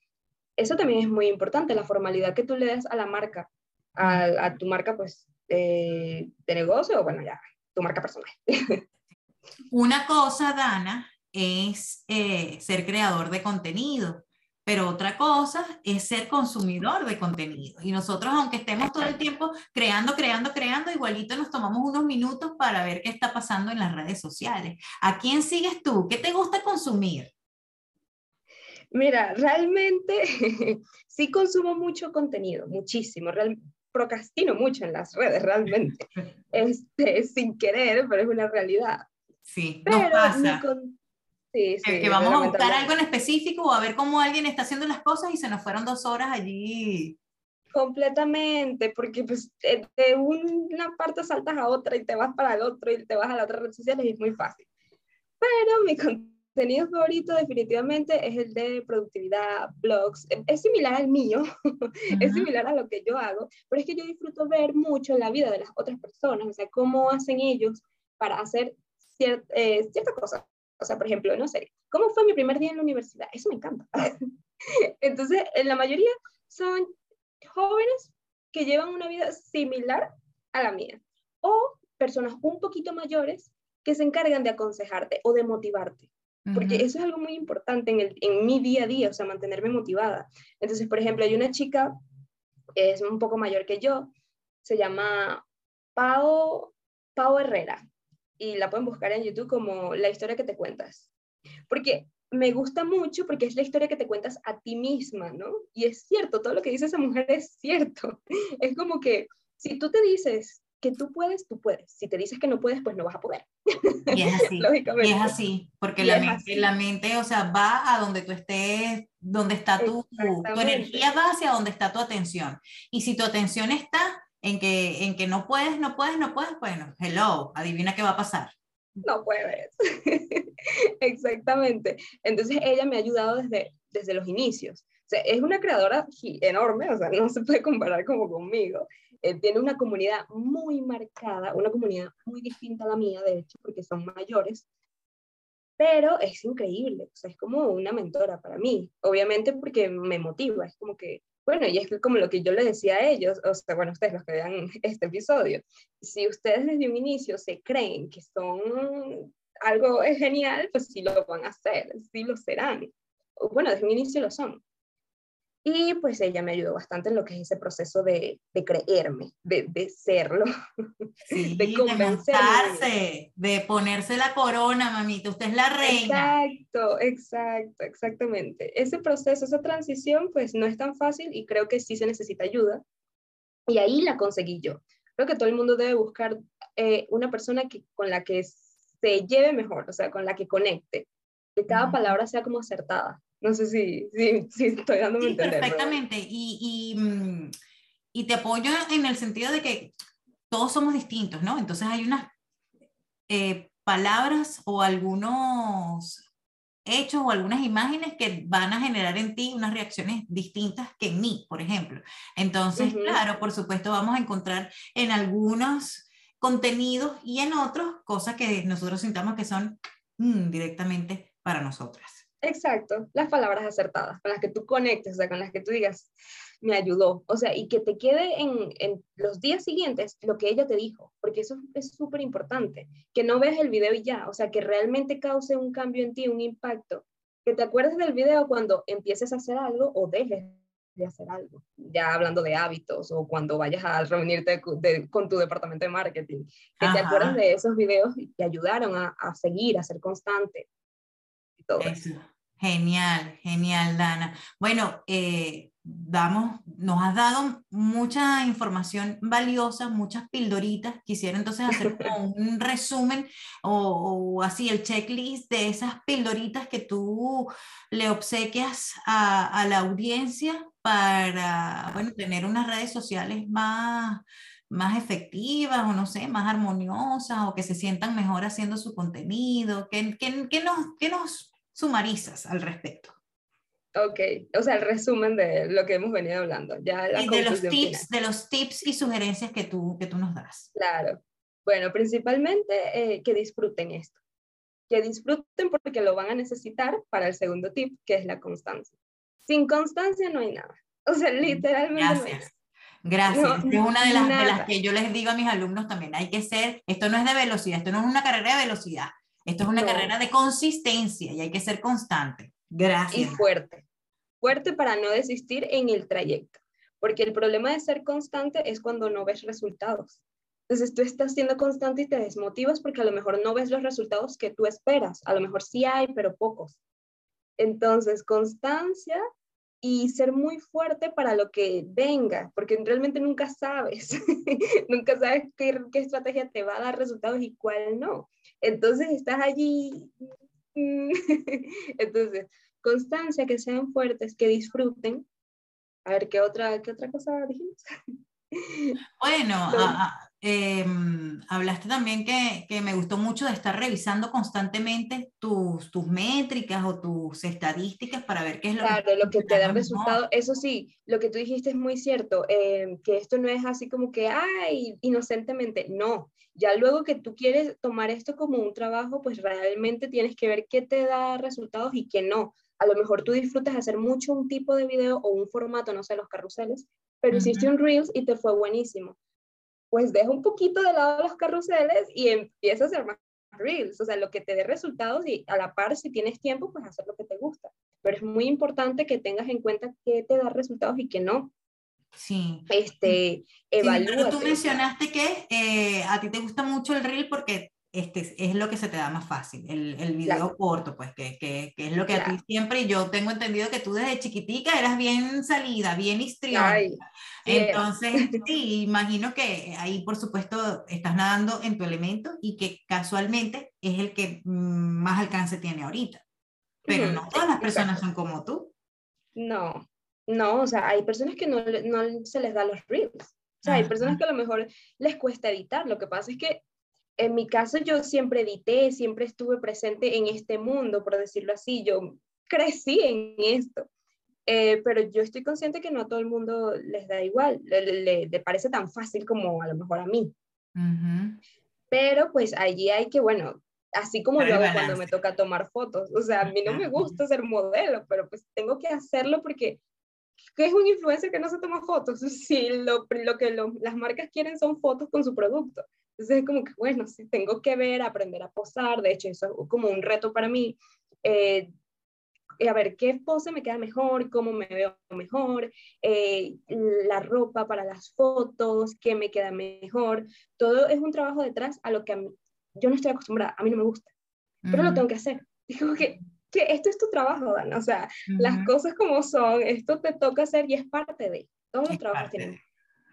Speaker 3: eso también es muy importante, la formalidad que tú le das a la marca, a, tu marca pues de negocio o bueno, ya, tu marca personal.
Speaker 1: Una cosa, Dana, es eh, ser creador de contenido. Pero otra cosa es ser consumidor de contenido. Y nosotros, aunque estemos todo el tiempo creando, creando, creando, igualito nos tomamos unos minutos para ver qué está pasando en las redes sociales. ¿A quién sigues tú? ¿Qué te gusta consumir?
Speaker 3: Mira, realmente sí consumo mucho contenido, muchísimo. procrastino mucho en las redes, realmente. Este, sin querer, pero es una realidad.
Speaker 1: Sí, pero pasa. Que vamos a buscar algo en específico o a ver cómo alguien está haciendo las cosas y se nos fueron dos horas allí.
Speaker 3: Completamente, porque pues de una parte saltas a otra y te vas para el otro y te vas a la otra red social y es muy fácil. Pero mi contenido favorito definitivamente es el de productividad, blogs. Es similar al mío, es similar a lo que yo hago, pero es que yo disfruto ver mucho la vida de las otras personas, o sea, cómo hacen ellos para hacer eh, ciertas cosas o sea, por ejemplo, no sé, ¿cómo fue mi primer día en la universidad? Eso me encanta. Entonces, en la mayoría son jóvenes que llevan una vida similar a la mía o personas un poquito mayores que se encargan de aconsejarte o de motivarte. Porque eso es algo muy importante en, el, en mi día a día, o sea, mantenerme motivada. Entonces, por ejemplo, hay una chica es un poco mayor que yo, se llama Pau, Pau Herrera y la pueden buscar en YouTube como La historia que te cuentas. Porque me gusta mucho porque es la historia que te cuentas a ti misma, ¿no? Y es cierto, todo lo que dice esa mujer es cierto. Es como que si tú te dices que tú puedes, tú puedes. Si te dices que no puedes, pues no vas a poder.
Speaker 1: Y es así. Lógicamente. Y es así, porque la mente, la mente, o sea, va a donde tú estés, donde está tu, tu energía va hacia donde está tu atención. Y si tu atención está en que, en que no puedes, no puedes, no puedes, bueno, hello, adivina qué va a pasar.
Speaker 3: No puedes. Exactamente. Entonces ella me ha ayudado desde, desde los inicios. O sea, es una creadora enorme, o sea, no se puede comparar como conmigo. Eh, tiene una comunidad muy marcada, una comunidad muy distinta a la mía, de hecho, porque son mayores, pero es increíble, o sea, es como una mentora para mí, obviamente porque me motiva, es como que bueno, y es como lo que yo le decía a ellos, o sea, bueno, ustedes los que vean este episodio, si ustedes desde un inicio se creen que son algo genial, pues sí lo van a hacer, sí lo serán. Bueno, desde un inicio lo son. Y pues ella me ayudó bastante en lo que es ese proceso de, de creerme, de, de serlo,
Speaker 1: de convencerse. De, ponerse la corona, mamita, usted es la reina.
Speaker 3: Exacto, exacto, exactamente. Ese proceso, esa transición, pues no es tan fácil y creo que sí se necesita ayuda. Y ahí la conseguí yo. Creo que todo el mundo debe buscar eh, una persona que, con la que se lleve mejor, o sea, con la que conecte, que cada palabra sea como acertada. No sé si, si, si estoy dándome a entender.
Speaker 1: Perfectamente, y, y, mm, y, te apoyo en el sentido de que todos somos distintos, ¿no? Entonces hay unas eh, palabras o algunos hechos o algunas imágenes que van a generar en ti unas reacciones distintas que en mí, por ejemplo. Entonces, claro, por supuesto, vamos a encontrar en algunos contenidos y en otros cosas que nosotros sintamos que son mm, directamente para nosotras.
Speaker 3: Exacto, las palabras acertadas, con las que tú conectes, o sea, con las que tú digas, me ayudó, o sea, y que te quede en, en los días siguientes lo que ella te dijo, porque eso es súper importante, que no veas el video y ya, o sea, que realmente cause un cambio en ti, un impacto, que te acuerdes del video cuando empieces a hacer algo o dejes de hacer algo, ya hablando de hábitos o cuando vayas a reunirte con tu departamento de marketing, que te acuerdes de esos videos y te ayudaron a, a seguir, a ser constante. Y todo eso.
Speaker 1: Genial, genial, Dana. Bueno, eh, damos, nos has dado mucha información valiosa, muchas pildoritas. Quisiera entonces hacer como un resumen o, así el checklist de esas pildoritas que tú le obsequias a, a la audiencia para, bueno, tener unas redes sociales más más efectivas o no sé, más armoniosas o que se sientan mejor haciendo su contenido? ¿Qué, qué, qué nos, qué nos sumarizas al respecto?
Speaker 3: Ok, o sea, el resumen de lo que hemos venido hablando. Ya
Speaker 1: y de los, tips, de los tips y sugerencias que tú, que tú nos das.
Speaker 3: Claro. Bueno, principalmente eh, que disfruten esto. Que disfruten porque lo van a necesitar para el segundo tip, que es la constancia. Sin constancia no hay nada. O sea, mm, literalmente.
Speaker 1: Gracias. Gracias. es una de las, de las que yo les digo a mis alumnos también. Hay que ser, esto no es de velocidad, esto no es una carrera de velocidad. Esto es una carrera de consistencia y hay que ser constante. Gracias.
Speaker 3: Y fuerte. Fuerte para no desistir en el trayecto. Porque el problema de ser constante es cuando no ves resultados. Entonces tú estás siendo constante y te desmotivas porque a lo mejor no ves los resultados que tú esperas. A lo mejor sí hay, pero pocos. Entonces, constancia y ser muy fuerte para lo que venga, porque realmente nunca sabes, nunca sabes qué, qué, estrategia te va a dar resultados y cuál no. Entonces estás allí. Entonces, constancia, que sean fuertes, que disfruten. A ver, ¿qué otra, qué otra cosa dijimos?
Speaker 1: Bueno, Em, hablaste también que, que, me gustó mucho de estar revisando constantemente tus, tus métricas o tus estadísticas para ver qué es lo
Speaker 3: claro,
Speaker 1: que,
Speaker 3: lo que te da resultado. Eso sí, lo que tú dijiste es muy cierto, em, que esto no es así como que, ay, inocentemente, no. Ya luego que tú quieres tomar esto como un trabajo, pues realmente tienes que ver qué te da resultados y qué no. A lo mejor tú disfrutas hacer mucho un tipo de video o un formato, no sé, los carruseles, pero hiciste un Reels y te fue buenísimo pues deja un poquito de lado los carruseles y empieza a hacer más reels, o sea, lo que te dé resultados y a la par, si tienes tiempo, pues hacer lo que te gusta. Pero es muy importante que tengas en cuenta qué te da resultados y qué no.
Speaker 1: Sí.
Speaker 3: Este, evalúa.
Speaker 1: tú mencionaste que eh, a ti te gusta mucho el reel porque este, es lo que se te da más fácil, el, el video corto, pues, que, que, que, es lo que a ti siempre, y yo tengo entendido que tú desde chiquitica eras bien salida, bien histriónica. Entonces, sí, imagino que ahí, por supuesto, estás nadando en tu elemento y que casualmente es el que más alcance tiene ahorita. Pero no todas las personas son como tú.
Speaker 3: No, no, o sea, hay personas que no, no se les da los reels. O sea, hay personas que a lo mejor les cuesta editar. Lo que pasa es que en mi caso yo siempre edité, siempre estuve presente en este mundo, por decirlo así, yo crecí en esto, eh, pero yo estoy consciente que no a todo el mundo les da igual, le, le, parece tan fácil como a lo mejor a mí. Pero pues allí hay que, bueno, así como yo hago cuando me toca tomar fotos, o sea, a mí no me gusta ser modelo, pero pues tengo que hacerlo porque ¿qué es un influencer que no se toma fotos? Si lo, lo que las marcas quieren son fotos con su producto. Entonces es como que, bueno, sí, tengo que ver, aprender a posar, de hecho eso es como un reto para mí, eh, a ver qué pose me queda mejor, cómo me veo mejor, eh, la ropa para las fotos, qué me queda mejor, todo es un trabajo detrás a lo que a mí, yo no estoy acostumbrada, a mí no me gusta, pero lo tengo que hacer. Digo que, que esto es tu trabajo, Dan, o sea, las cosas como son, esto te toca hacer y es parte de, todos los trabajos tienen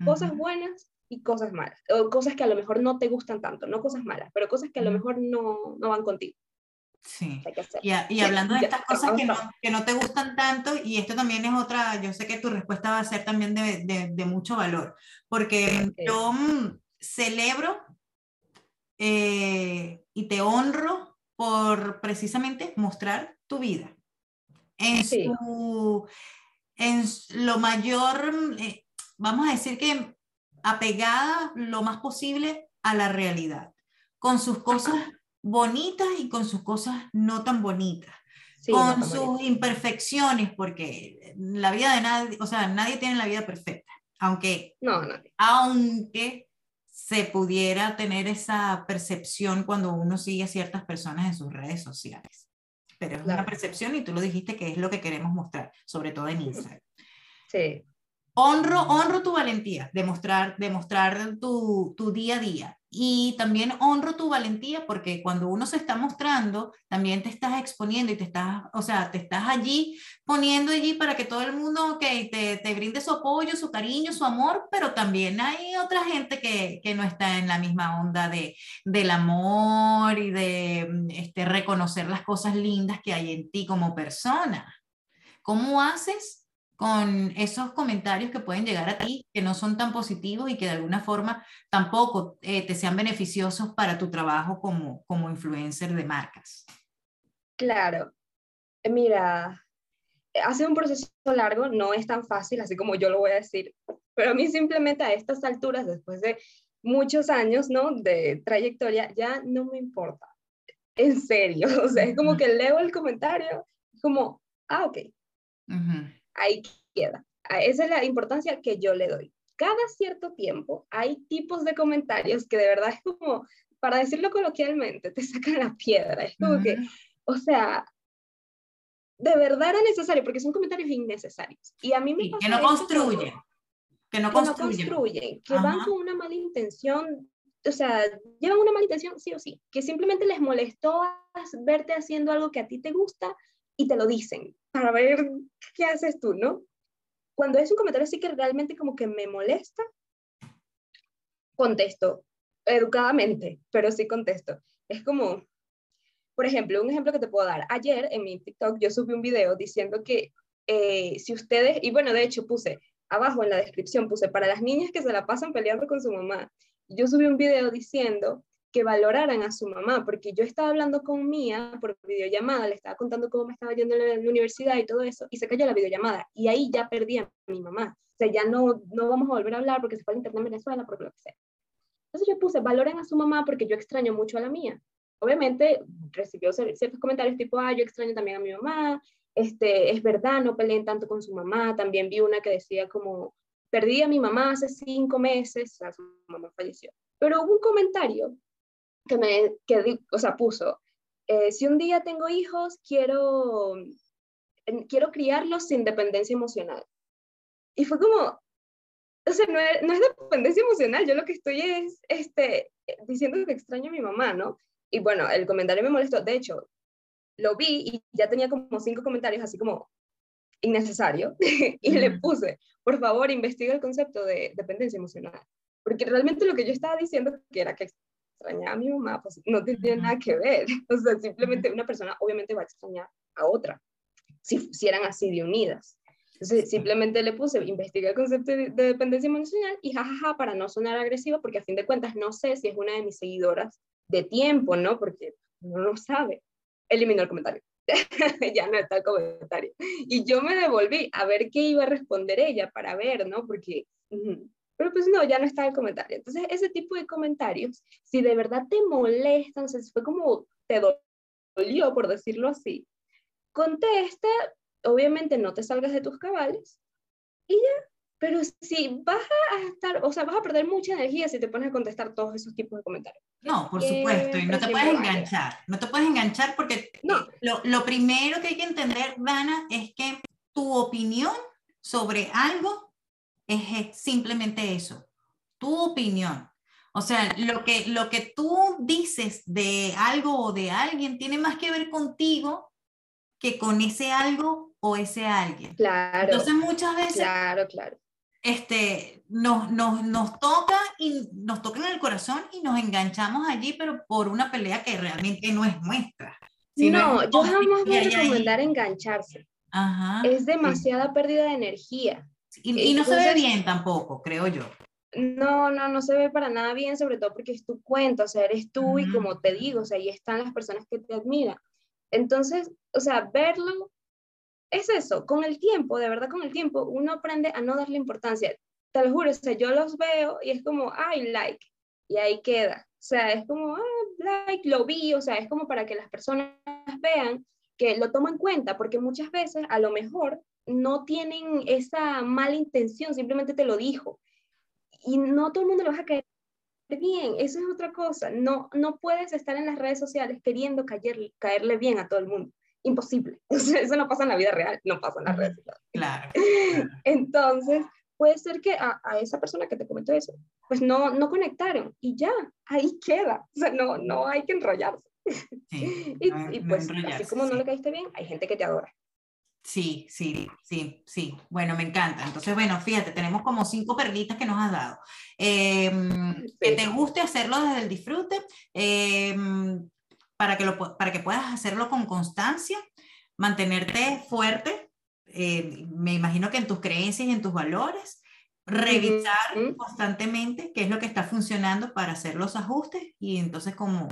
Speaker 3: cosas buenas y cosas malas, o cosas que a lo mejor no te gustan tanto, no cosas malas, pero cosas que a lo mejor no, no van contigo.
Speaker 1: Sí. Y, y, hablando de estas cosas que no, que no, te gustan tanto, y esto también es otra, yo sé que tu respuesta va a ser también de, de, de mucho valor, porque yo mm, celebro eh, y te honro por precisamente mostrar tu vida. En, su, en lo mayor, eh, vamos a decir que apegada lo más posible a la realidad, con sus cosas bonitas y con sus cosas no tan bonitas. con sus imperfecciones, porque la vida de nadie, o sea, nadie tiene la vida perfecta, aunque,
Speaker 3: no,
Speaker 1: aunque se pudiera tener esa percepción cuando uno sigue a ciertas personas en sus redes sociales. Pero es una percepción y tú lo dijiste que es lo que queremos mostrar, sobre todo en Instagram.
Speaker 3: Sí.
Speaker 1: Honro, honro tu valentía, demostrar, demostrar tu, tu día a día. Y también honro tu valentía porque cuando uno se está mostrando, también te estás exponiendo y te estás, o sea, te estás allí poniendo allí para que todo el mundo que te, te, brinde su apoyo, su cariño, su amor, pero también hay otra gente que, que no está en la misma onda de, del amor y de este, reconocer las cosas lindas que hay en ti como persona. ¿Cómo haces con esos comentarios que pueden llegar a ti, que no son tan positivos y que de alguna forma tampoco eh, te sean beneficiosos para tu trabajo como, como influencer de marcas.
Speaker 3: Claro, mira, hace un proceso largo, no es tan fácil, así como yo lo voy a decir, pero a mí simplemente a estas alturas, después de muchos años, ¿no? De trayectoria, ya no me importa. En serio, o sea, es como que leo el comentario, como, ah, ok. Uh ahí queda. Esa es la importancia que yo le doy. Cada cierto tiempo hay tipos de comentarios que de verdad es como, para decirlo coloquialmente, te sacan la piedra. Es como que, o sea, de verdad era necesario, porque son comentarios innecesarios. Y a mí me
Speaker 1: que no construyen. Que no
Speaker 3: construyen. que van con una mala intención, o sea, llevan una mala intención sí o sí, que simplemente les molestó verte haciendo algo que a ti te gusta y te lo dicen para ver qué haces tú, ¿no? Cuando es un comentario así que realmente como que me molesta, contesto educadamente, pero sí contesto. Es como, por ejemplo, un ejemplo que te puedo dar. Ayer en mi TikTok yo subí un video diciendo que eh, si ustedes, y bueno, de hecho puse abajo en la descripción, puse para las niñas que se la pasan peleando con su mamá. Yo subí un video diciendo que valoraran a su mamá, porque yo estaba hablando con Mía por videollamada, le estaba contando cómo me estaba yendo en la universidad y todo eso, y se cayó la videollamada, y ahí ya perdí a mi mamá. O sea, ya no, no vamos a volver a hablar porque se fue al internet en Venezuela, por lo que sea. Entonces yo puse, valoren a su mamá porque yo extraño mucho a la mía. Obviamente recibió ciertos comentarios tipo, ah, yo extraño también a mi mamá, este, es verdad, no peleen tanto con su mamá. También vi una que decía como, perdí a mi mamá hace cinco meses, o sea, su mamá falleció. Pero hubo un comentario que me, que, o sea, puso, eh, si un día tengo hijos, quiero, quiero criarlos sin dependencia emocional. Y fue como, o sea, no es, no es, dependencia emocional, yo lo que estoy es este, diciendo que extraño a mi mamá, ¿no? Y bueno, el comentario me molestó, de hecho, lo vi y ya tenía como cinco comentarios así como innecesario, y le puse, por favor, investiga el concepto de dependencia emocional, porque realmente lo que yo estaba diciendo que era que extrañar a mi mamá, pues no tiene nada que ver. O sea, simplemente una persona obviamente va a extrañar a otra, si, si eran así de unidas. Entonces, simplemente le puse, investigué el concepto de, dependencia emocional y jajaja, para no sonar agresiva, porque a fin de cuentas no sé si es una de mis seguidoras de tiempo, ¿no? Porque no lo sabe. Eliminó el comentario. ya no está el comentario. Y yo me devolví a ver qué iba a responder ella para ver, ¿no? Porque pero pues no, ya no está el comentario. Entonces, ese tipo de comentarios, si de verdad te molestan, o sea, fue como te dolió, por decirlo así, contesta, obviamente no te salgas de tus cabales y ya. Pero si vas a estar, o sea, vas a perder mucha energía si te pones a contestar todos esos tipos de comentarios.
Speaker 1: No, por supuesto, y no te puedes enganchar, no te puedes enganchar porque no. lo, lo primero que hay que entender, Dana, es que tu opinión sobre algo es simplemente eso, tu opinión. O sea, lo que, lo que tú dices de algo o de alguien tiene más que ver contigo que con ese algo o ese alguien.
Speaker 3: Claro.
Speaker 1: Entonces muchas veces...
Speaker 3: Claro, claro.
Speaker 1: este, nos, nos, nos, toca y nos toca en el corazón y nos enganchamos allí, pero por una pelea que realmente no es nuestra.
Speaker 3: No, yo jamás voy a recomendar engancharse. Ajá, es demasiada pérdida de energía.
Speaker 1: Y, no se ve bien tampoco, creo yo.
Speaker 3: No, no, no se ve para nada bien, sobre todo porque es tu cuenta, o sea, eres tú y como te digo, o sea, ahí están las personas que te admiran. Entonces, o sea, verlo es eso, con el tiempo, de verdad con el tiempo, uno aprende a no darle importancia. Te lo juro, o sea, yo los veo y es como, ay, like, y ahí queda. O sea, es como, ah, like, lo vi, o sea, es como para que las personas vean que lo tomo en cuenta, porque muchas veces a lo mejor no tienen esa mala intención, simplemente te lo dijo. Y no todo el mundo lo va a caer bien, eso es otra cosa. No, no puedes estar en las redes sociales queriendo caerle bien a todo el mundo imposible. Eso no pasa en la vida real, no pasa en las redes sociales.
Speaker 1: Claro.
Speaker 3: Entonces, puede ser que a, esa persona que te comentó eso, pues no, no conectaron y ya, ahí queda. O sea, no, no hay que enrollarse. Sí, y, pues, así como no le caíste bien, hay gente que te adora.
Speaker 1: Sí, sí, sí, sí. Bueno, me encanta. Entonces, bueno, fíjate, tenemos como cinco perlitas que nos has dado. Em, que te guste hacerlo desde el disfrute, eh, para que, lo, para que puedas hacerlo con constancia, mantenerte fuerte, eh, me imagino que en tus creencias y en tus valores, revisar constantemente qué es lo que está funcionando para hacer los ajustes y entonces como,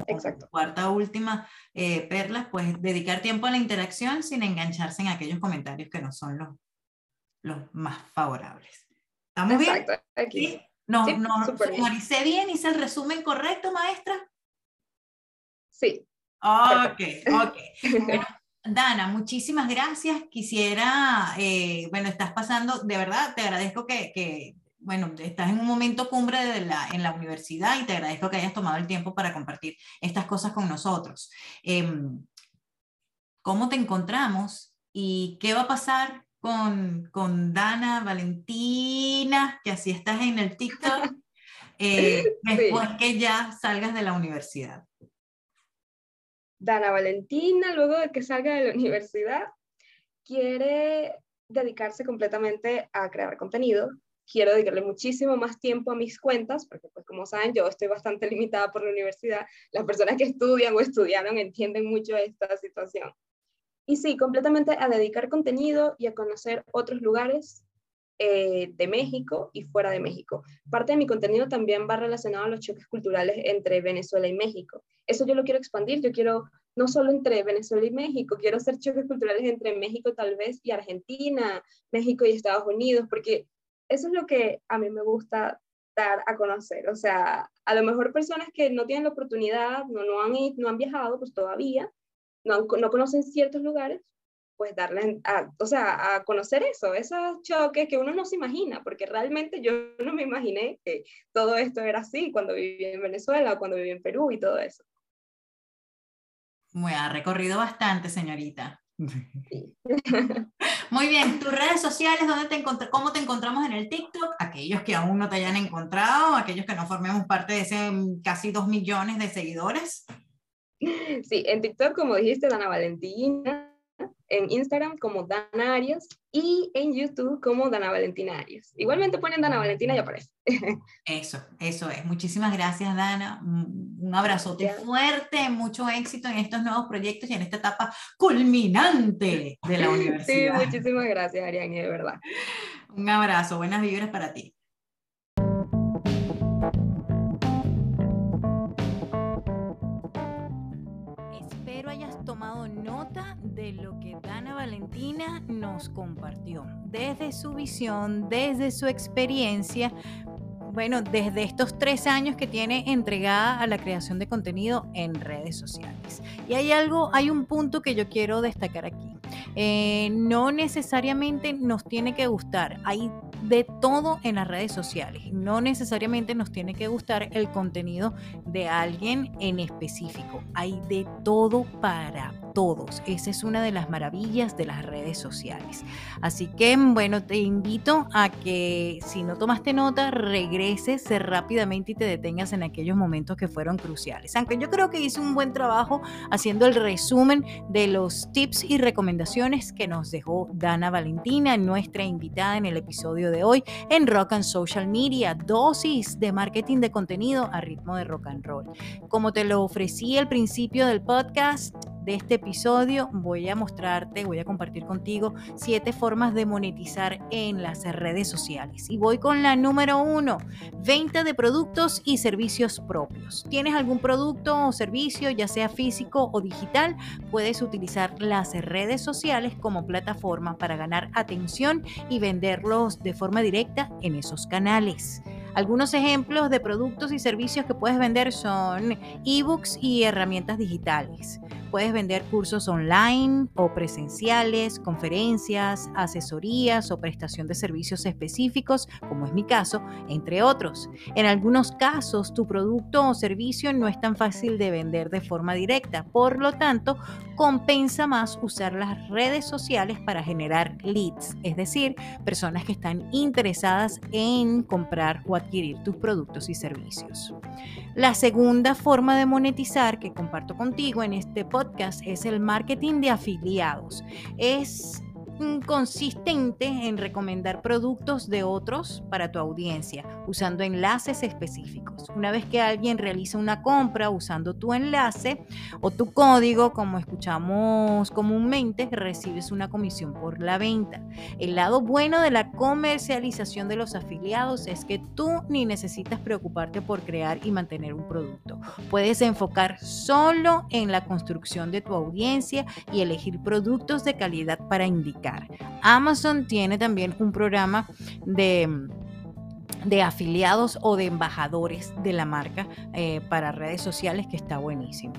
Speaker 1: cuarta última eh, perla, pues dedicar tiempo a la interacción sin engancharse en aquellos comentarios que no son los, los más favorables. ¿Estamos bien?
Speaker 3: Aquí.
Speaker 1: No, no, bien, hice el resumen correcto, maestra.
Speaker 3: Sí,
Speaker 1: Ok, ok. Dana, muchísimas gracias. Quisiera, eh, bueno, estás pasando, de verdad, te agradezco que, que, bueno, estás en un momento cumbre de la, en la universidad y te agradezco que hayas tomado el tiempo para compartir estas cosas con nosotros. Em, ¿Cómo te encontramos y qué va a pasar con, con Dana, Valentina, que así estás en el TikTok, eh, después que ya salgas de la universidad?
Speaker 3: Dana Valentina, luego de que salga de la universidad, quiere dedicarse completamente a crear contenido. Quiero dedicarle muchísimo más tiempo a mis cuentas, porque pues como saben, yo estoy bastante limitada por la universidad. Las personas que estudian o estudiaron entienden mucho esta situación. Y sí, completamente a dedicar contenido y a conocer otros lugares eh, de México y fuera de México. Parte de mi contenido también va relacionado a los choques culturales entre Venezuela y México. Eso yo lo quiero expandir, yo quiero no solo entre Venezuela y México, quiero hacer choques culturales entre México tal vez y Argentina, México y Estados Unidos, porque eso es lo que a mí me gusta dar a conocer. O sea, a lo mejor personas que no tienen la oportunidad, no, no, han, no han viajado, pues todavía, no, no conocen ciertos lugares, pues darle, a, o sea, a conocer eso, esos choques que uno no se imagina, porque realmente yo no me imaginé que todo esto era así cuando viví en Venezuela cuando viví en Perú y todo eso.
Speaker 1: Muy, ha recorrido bastante, señorita. Muy bien, tus redes sociales, ¿dónde te ¿cómo te encontramos en el TikTok? Aquellos que aún no te hayan encontrado, aquellos que no formemos parte de ese mm, casi dos millones de seguidores.
Speaker 3: Sí, en TikTok, como dijiste, Dana Valentina, en Instagram como Dana Arias y en YouTube como Dana Valentina Arias. Igualmente ponen Dana Valentina y aparece.
Speaker 1: Eso, eso es. Muchísimas gracias, Dana. Un abrazote fuerte, mucho éxito en estos nuevos proyectos y en esta etapa culminante de la universidad.
Speaker 3: Sí, muchísimas gracias, Ariane, de verdad.
Speaker 1: Un abrazo, buenas vibras para ti. Nos compartió, desde su visión, desde su experiencia, bueno, desde estos tres años que tiene entregada a la creación de contenido en redes sociales. Y hay algo, hay un punto que yo quiero destacar aquí. Eh, no necesariamente nos tiene que gustar, hay de todo en las redes sociales. No necesariamente nos tiene que gustar el contenido de alguien en específico. Hay de todo para todos. Esa es una de las maravillas de las redes sociales. Así que, bueno, te invito a que si no tomaste nota, regreses rápidamente y te detengas en aquellos momentos que fueron cruciales. Aunque yo creo que hice un buen trabajo haciendo el resumen de los tips y recomendaciones que nos dejó Dana Valentina, nuestra invitada en el episodio de hoy en Rock and Social Media, dosis de marketing de contenido a ritmo de rock and roll. Como te lo ofrecí al principio del podcast, este episodio voy a mostrarte, voy a compartir contigo siete formas de monetizar en las redes sociales. Y voy con la número uno, venta de productos y servicios propios. ¿Tienes algún producto o servicio, ya sea físico o digital? Puedes utilizar las redes sociales como plataforma para ganar atención y venderlos de forma directa en esos canales. Algunos ejemplos de productos y servicios que puedes vender son ebooks y herramientas digitales. Puedes vender cursos online o presenciales, conferencias, asesorías o prestación de servicios específicos, como es mi caso, entre otros. En algunos casos, tu producto o servicio no es tan fácil de vender de forma directa, por lo tanto, compensa más usar las redes sociales para generar leads, es decir, personas que están interesadas en comprar o adquirir tus productos y servicios. La segunda forma de monetizar que comparto contigo en este podcast es el marketing de afiliados. Es consistente en recomendar productos de otros para tu audiencia, usando enlaces específicos. Una vez que alguien realiza una compra usando tu enlace o tu código, como escuchamos comúnmente, recibes una comisión por la venta. El lado bueno de la comercialización de los afiliados es que tú ni necesitas preocuparte por crear y mantener un producto. Puedes enfocar solo en la construcción de tu audiencia y elegir productos de calidad para indicar Amazon tiene también un programa de de afiliados o de embajadores de la marca eh, para redes sociales que está buenísimo.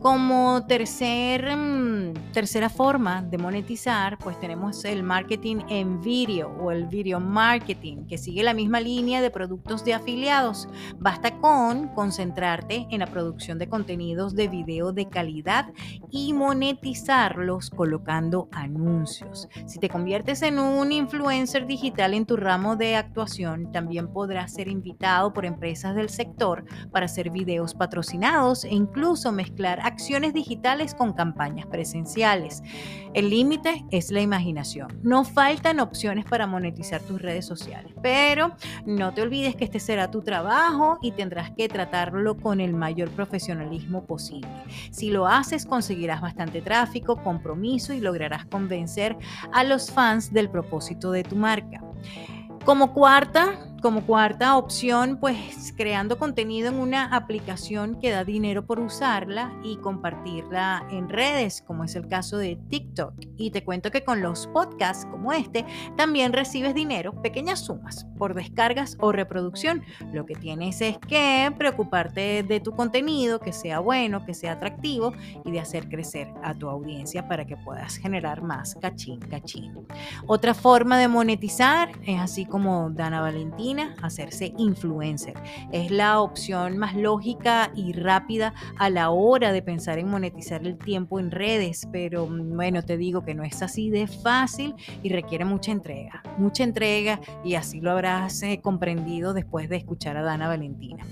Speaker 1: Como tercer, mm, tercera forma de monetizar, pues tenemos el marketing en video o el video marketing, que sigue la misma línea de productos de afiliados. Basta con concentrarte en la producción de contenidos de video de calidad y monetizarlos colocando anuncios. Si te conviertes en un influencer digital en tu ramo de actuación, también podrá ser invitado por empresas del sector para hacer videos patrocinados e incluso mezclar acciones digitales con campañas presenciales. El límite es la imaginación. No faltan opciones para monetizar tus redes sociales, pero no te olvides que este será tu trabajo y tendrás que tratarlo con el mayor profesionalismo posible. Si lo haces, conseguirás bastante tráfico, compromiso y lograrás convencer a los fans del propósito de tu marca. Como cuarta, como cuarta opción, pues creando contenido en una aplicación que da dinero por usarla y compartirla en redes, como es el caso de TikTok. Y te cuento que con los podcasts como este también recibes dinero, pequeñas sumas, por descargas o reproducción. Lo que tienes es que preocuparte de tu contenido, que sea bueno, que sea atractivo y de hacer crecer a tu audiencia para que puedas generar más cachín, cachín. Otra forma de monetizar es así como Dana Valentín hacerse influencer. Es la opción más lógica y rápida a la hora de pensar en monetizar el tiempo en redes, pero mm, bueno, te digo que no es así de fácil y requiere mucha entrega, mucha entrega y así lo habrás eh, comprendido después de escuchar a Dana Valentina.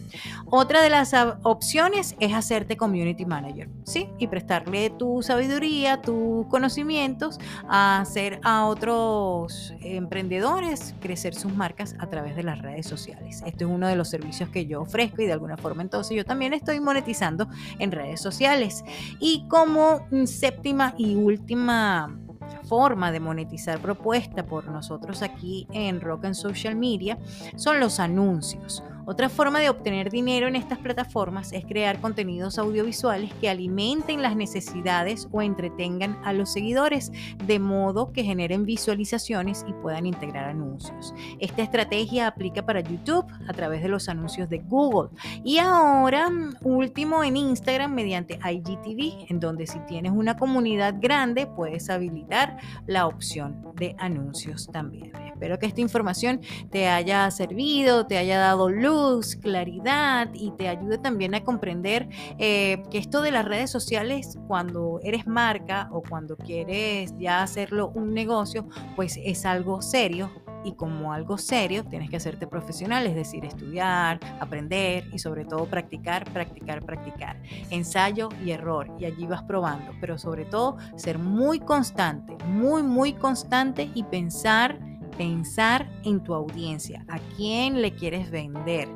Speaker 1: Otra de las opciones es hacerte community manager, ¿sí? Y prestarle tu sabiduría, tus conocimientos a hacer a otros emprendedores crecer sus marcas a través de las redes sociales. Esto es uno de los servicios que yo ofrezco y de alguna forma entonces yo también estoy monetizando en redes sociales. Y como séptima y última forma de monetizar propuesta por nosotros aquí en Rock and Social Media son los anuncios. Otra forma de obtener dinero en estas plataformas es crear contenidos audiovisuales que alimenten las necesidades o entretengan a los seguidores, de modo que generen visualizaciones y puedan integrar anuncios. Esta estrategia aplica para YouTube a través de los anuncios de Google y ahora último en Instagram mediante IGTV, en donde si tienes una comunidad grande puedes habilitar la opción de anuncios también. Espero que esta información te haya servido, te haya dado luz claridad y te ayude también a comprender eh, que esto de las redes sociales, cuando eres marca o cuando quieres ya hacerlo un negocio, pues es algo serio y como algo serio tienes que hacerte profesional, es decir, estudiar, aprender y sobre todo practicar, practicar, practicar. Ensayo y error y allí vas probando, pero sobre todo ser muy constante, muy, muy constante y pensar, pensar en tu audiencia, a quién le quieres vender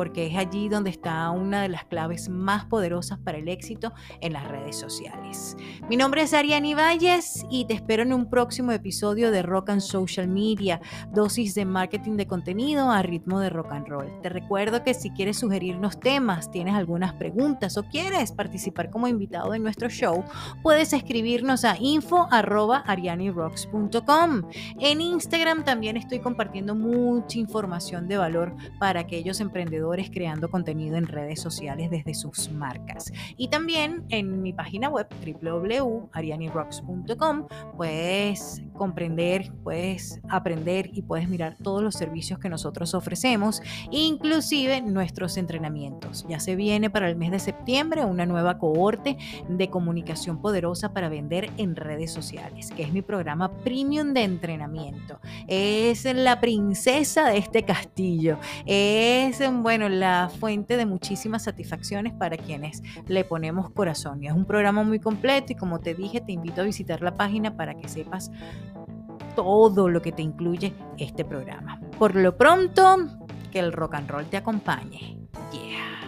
Speaker 1: porque es allí donde está una de las claves más poderosas para el éxito en las redes sociales. Mi nombre es Ariani Valles y te espero en un próximo episodio de Rock and Social Media, dosis de marketing de contenido a ritmo de rock and roll. Te recuerdo que si quieres sugerirnos temas, tienes algunas preguntas o quieres participar como invitado en nuestro show, puedes escribirnos a info@arianirocks.com. En Instagram también estoy compartiendo mucha información de valor para aquellos emprendedores creando contenido en redes sociales desde sus marcas. Y también en mi página web www.arianirocks.com puedes comprender, puedes aprender y puedes mirar todos los servicios que nosotros ofrecemos, inclusive nuestros entrenamientos. Ya se viene para el mes de septiembre una nueva cohorte de comunicación poderosa para vender en redes sociales, que es mi programa premium de entrenamiento. Es la princesa de este castillo. Es, bueno, la fuente de muchísimas satisfacciones para quienes le ponemos corazón. Y es un programa muy completo y como te dije, te invito a visitar la página para que sepas todo lo que te incluye este programa. Por lo pronto, que el rock and roll te acompañe. Yeah.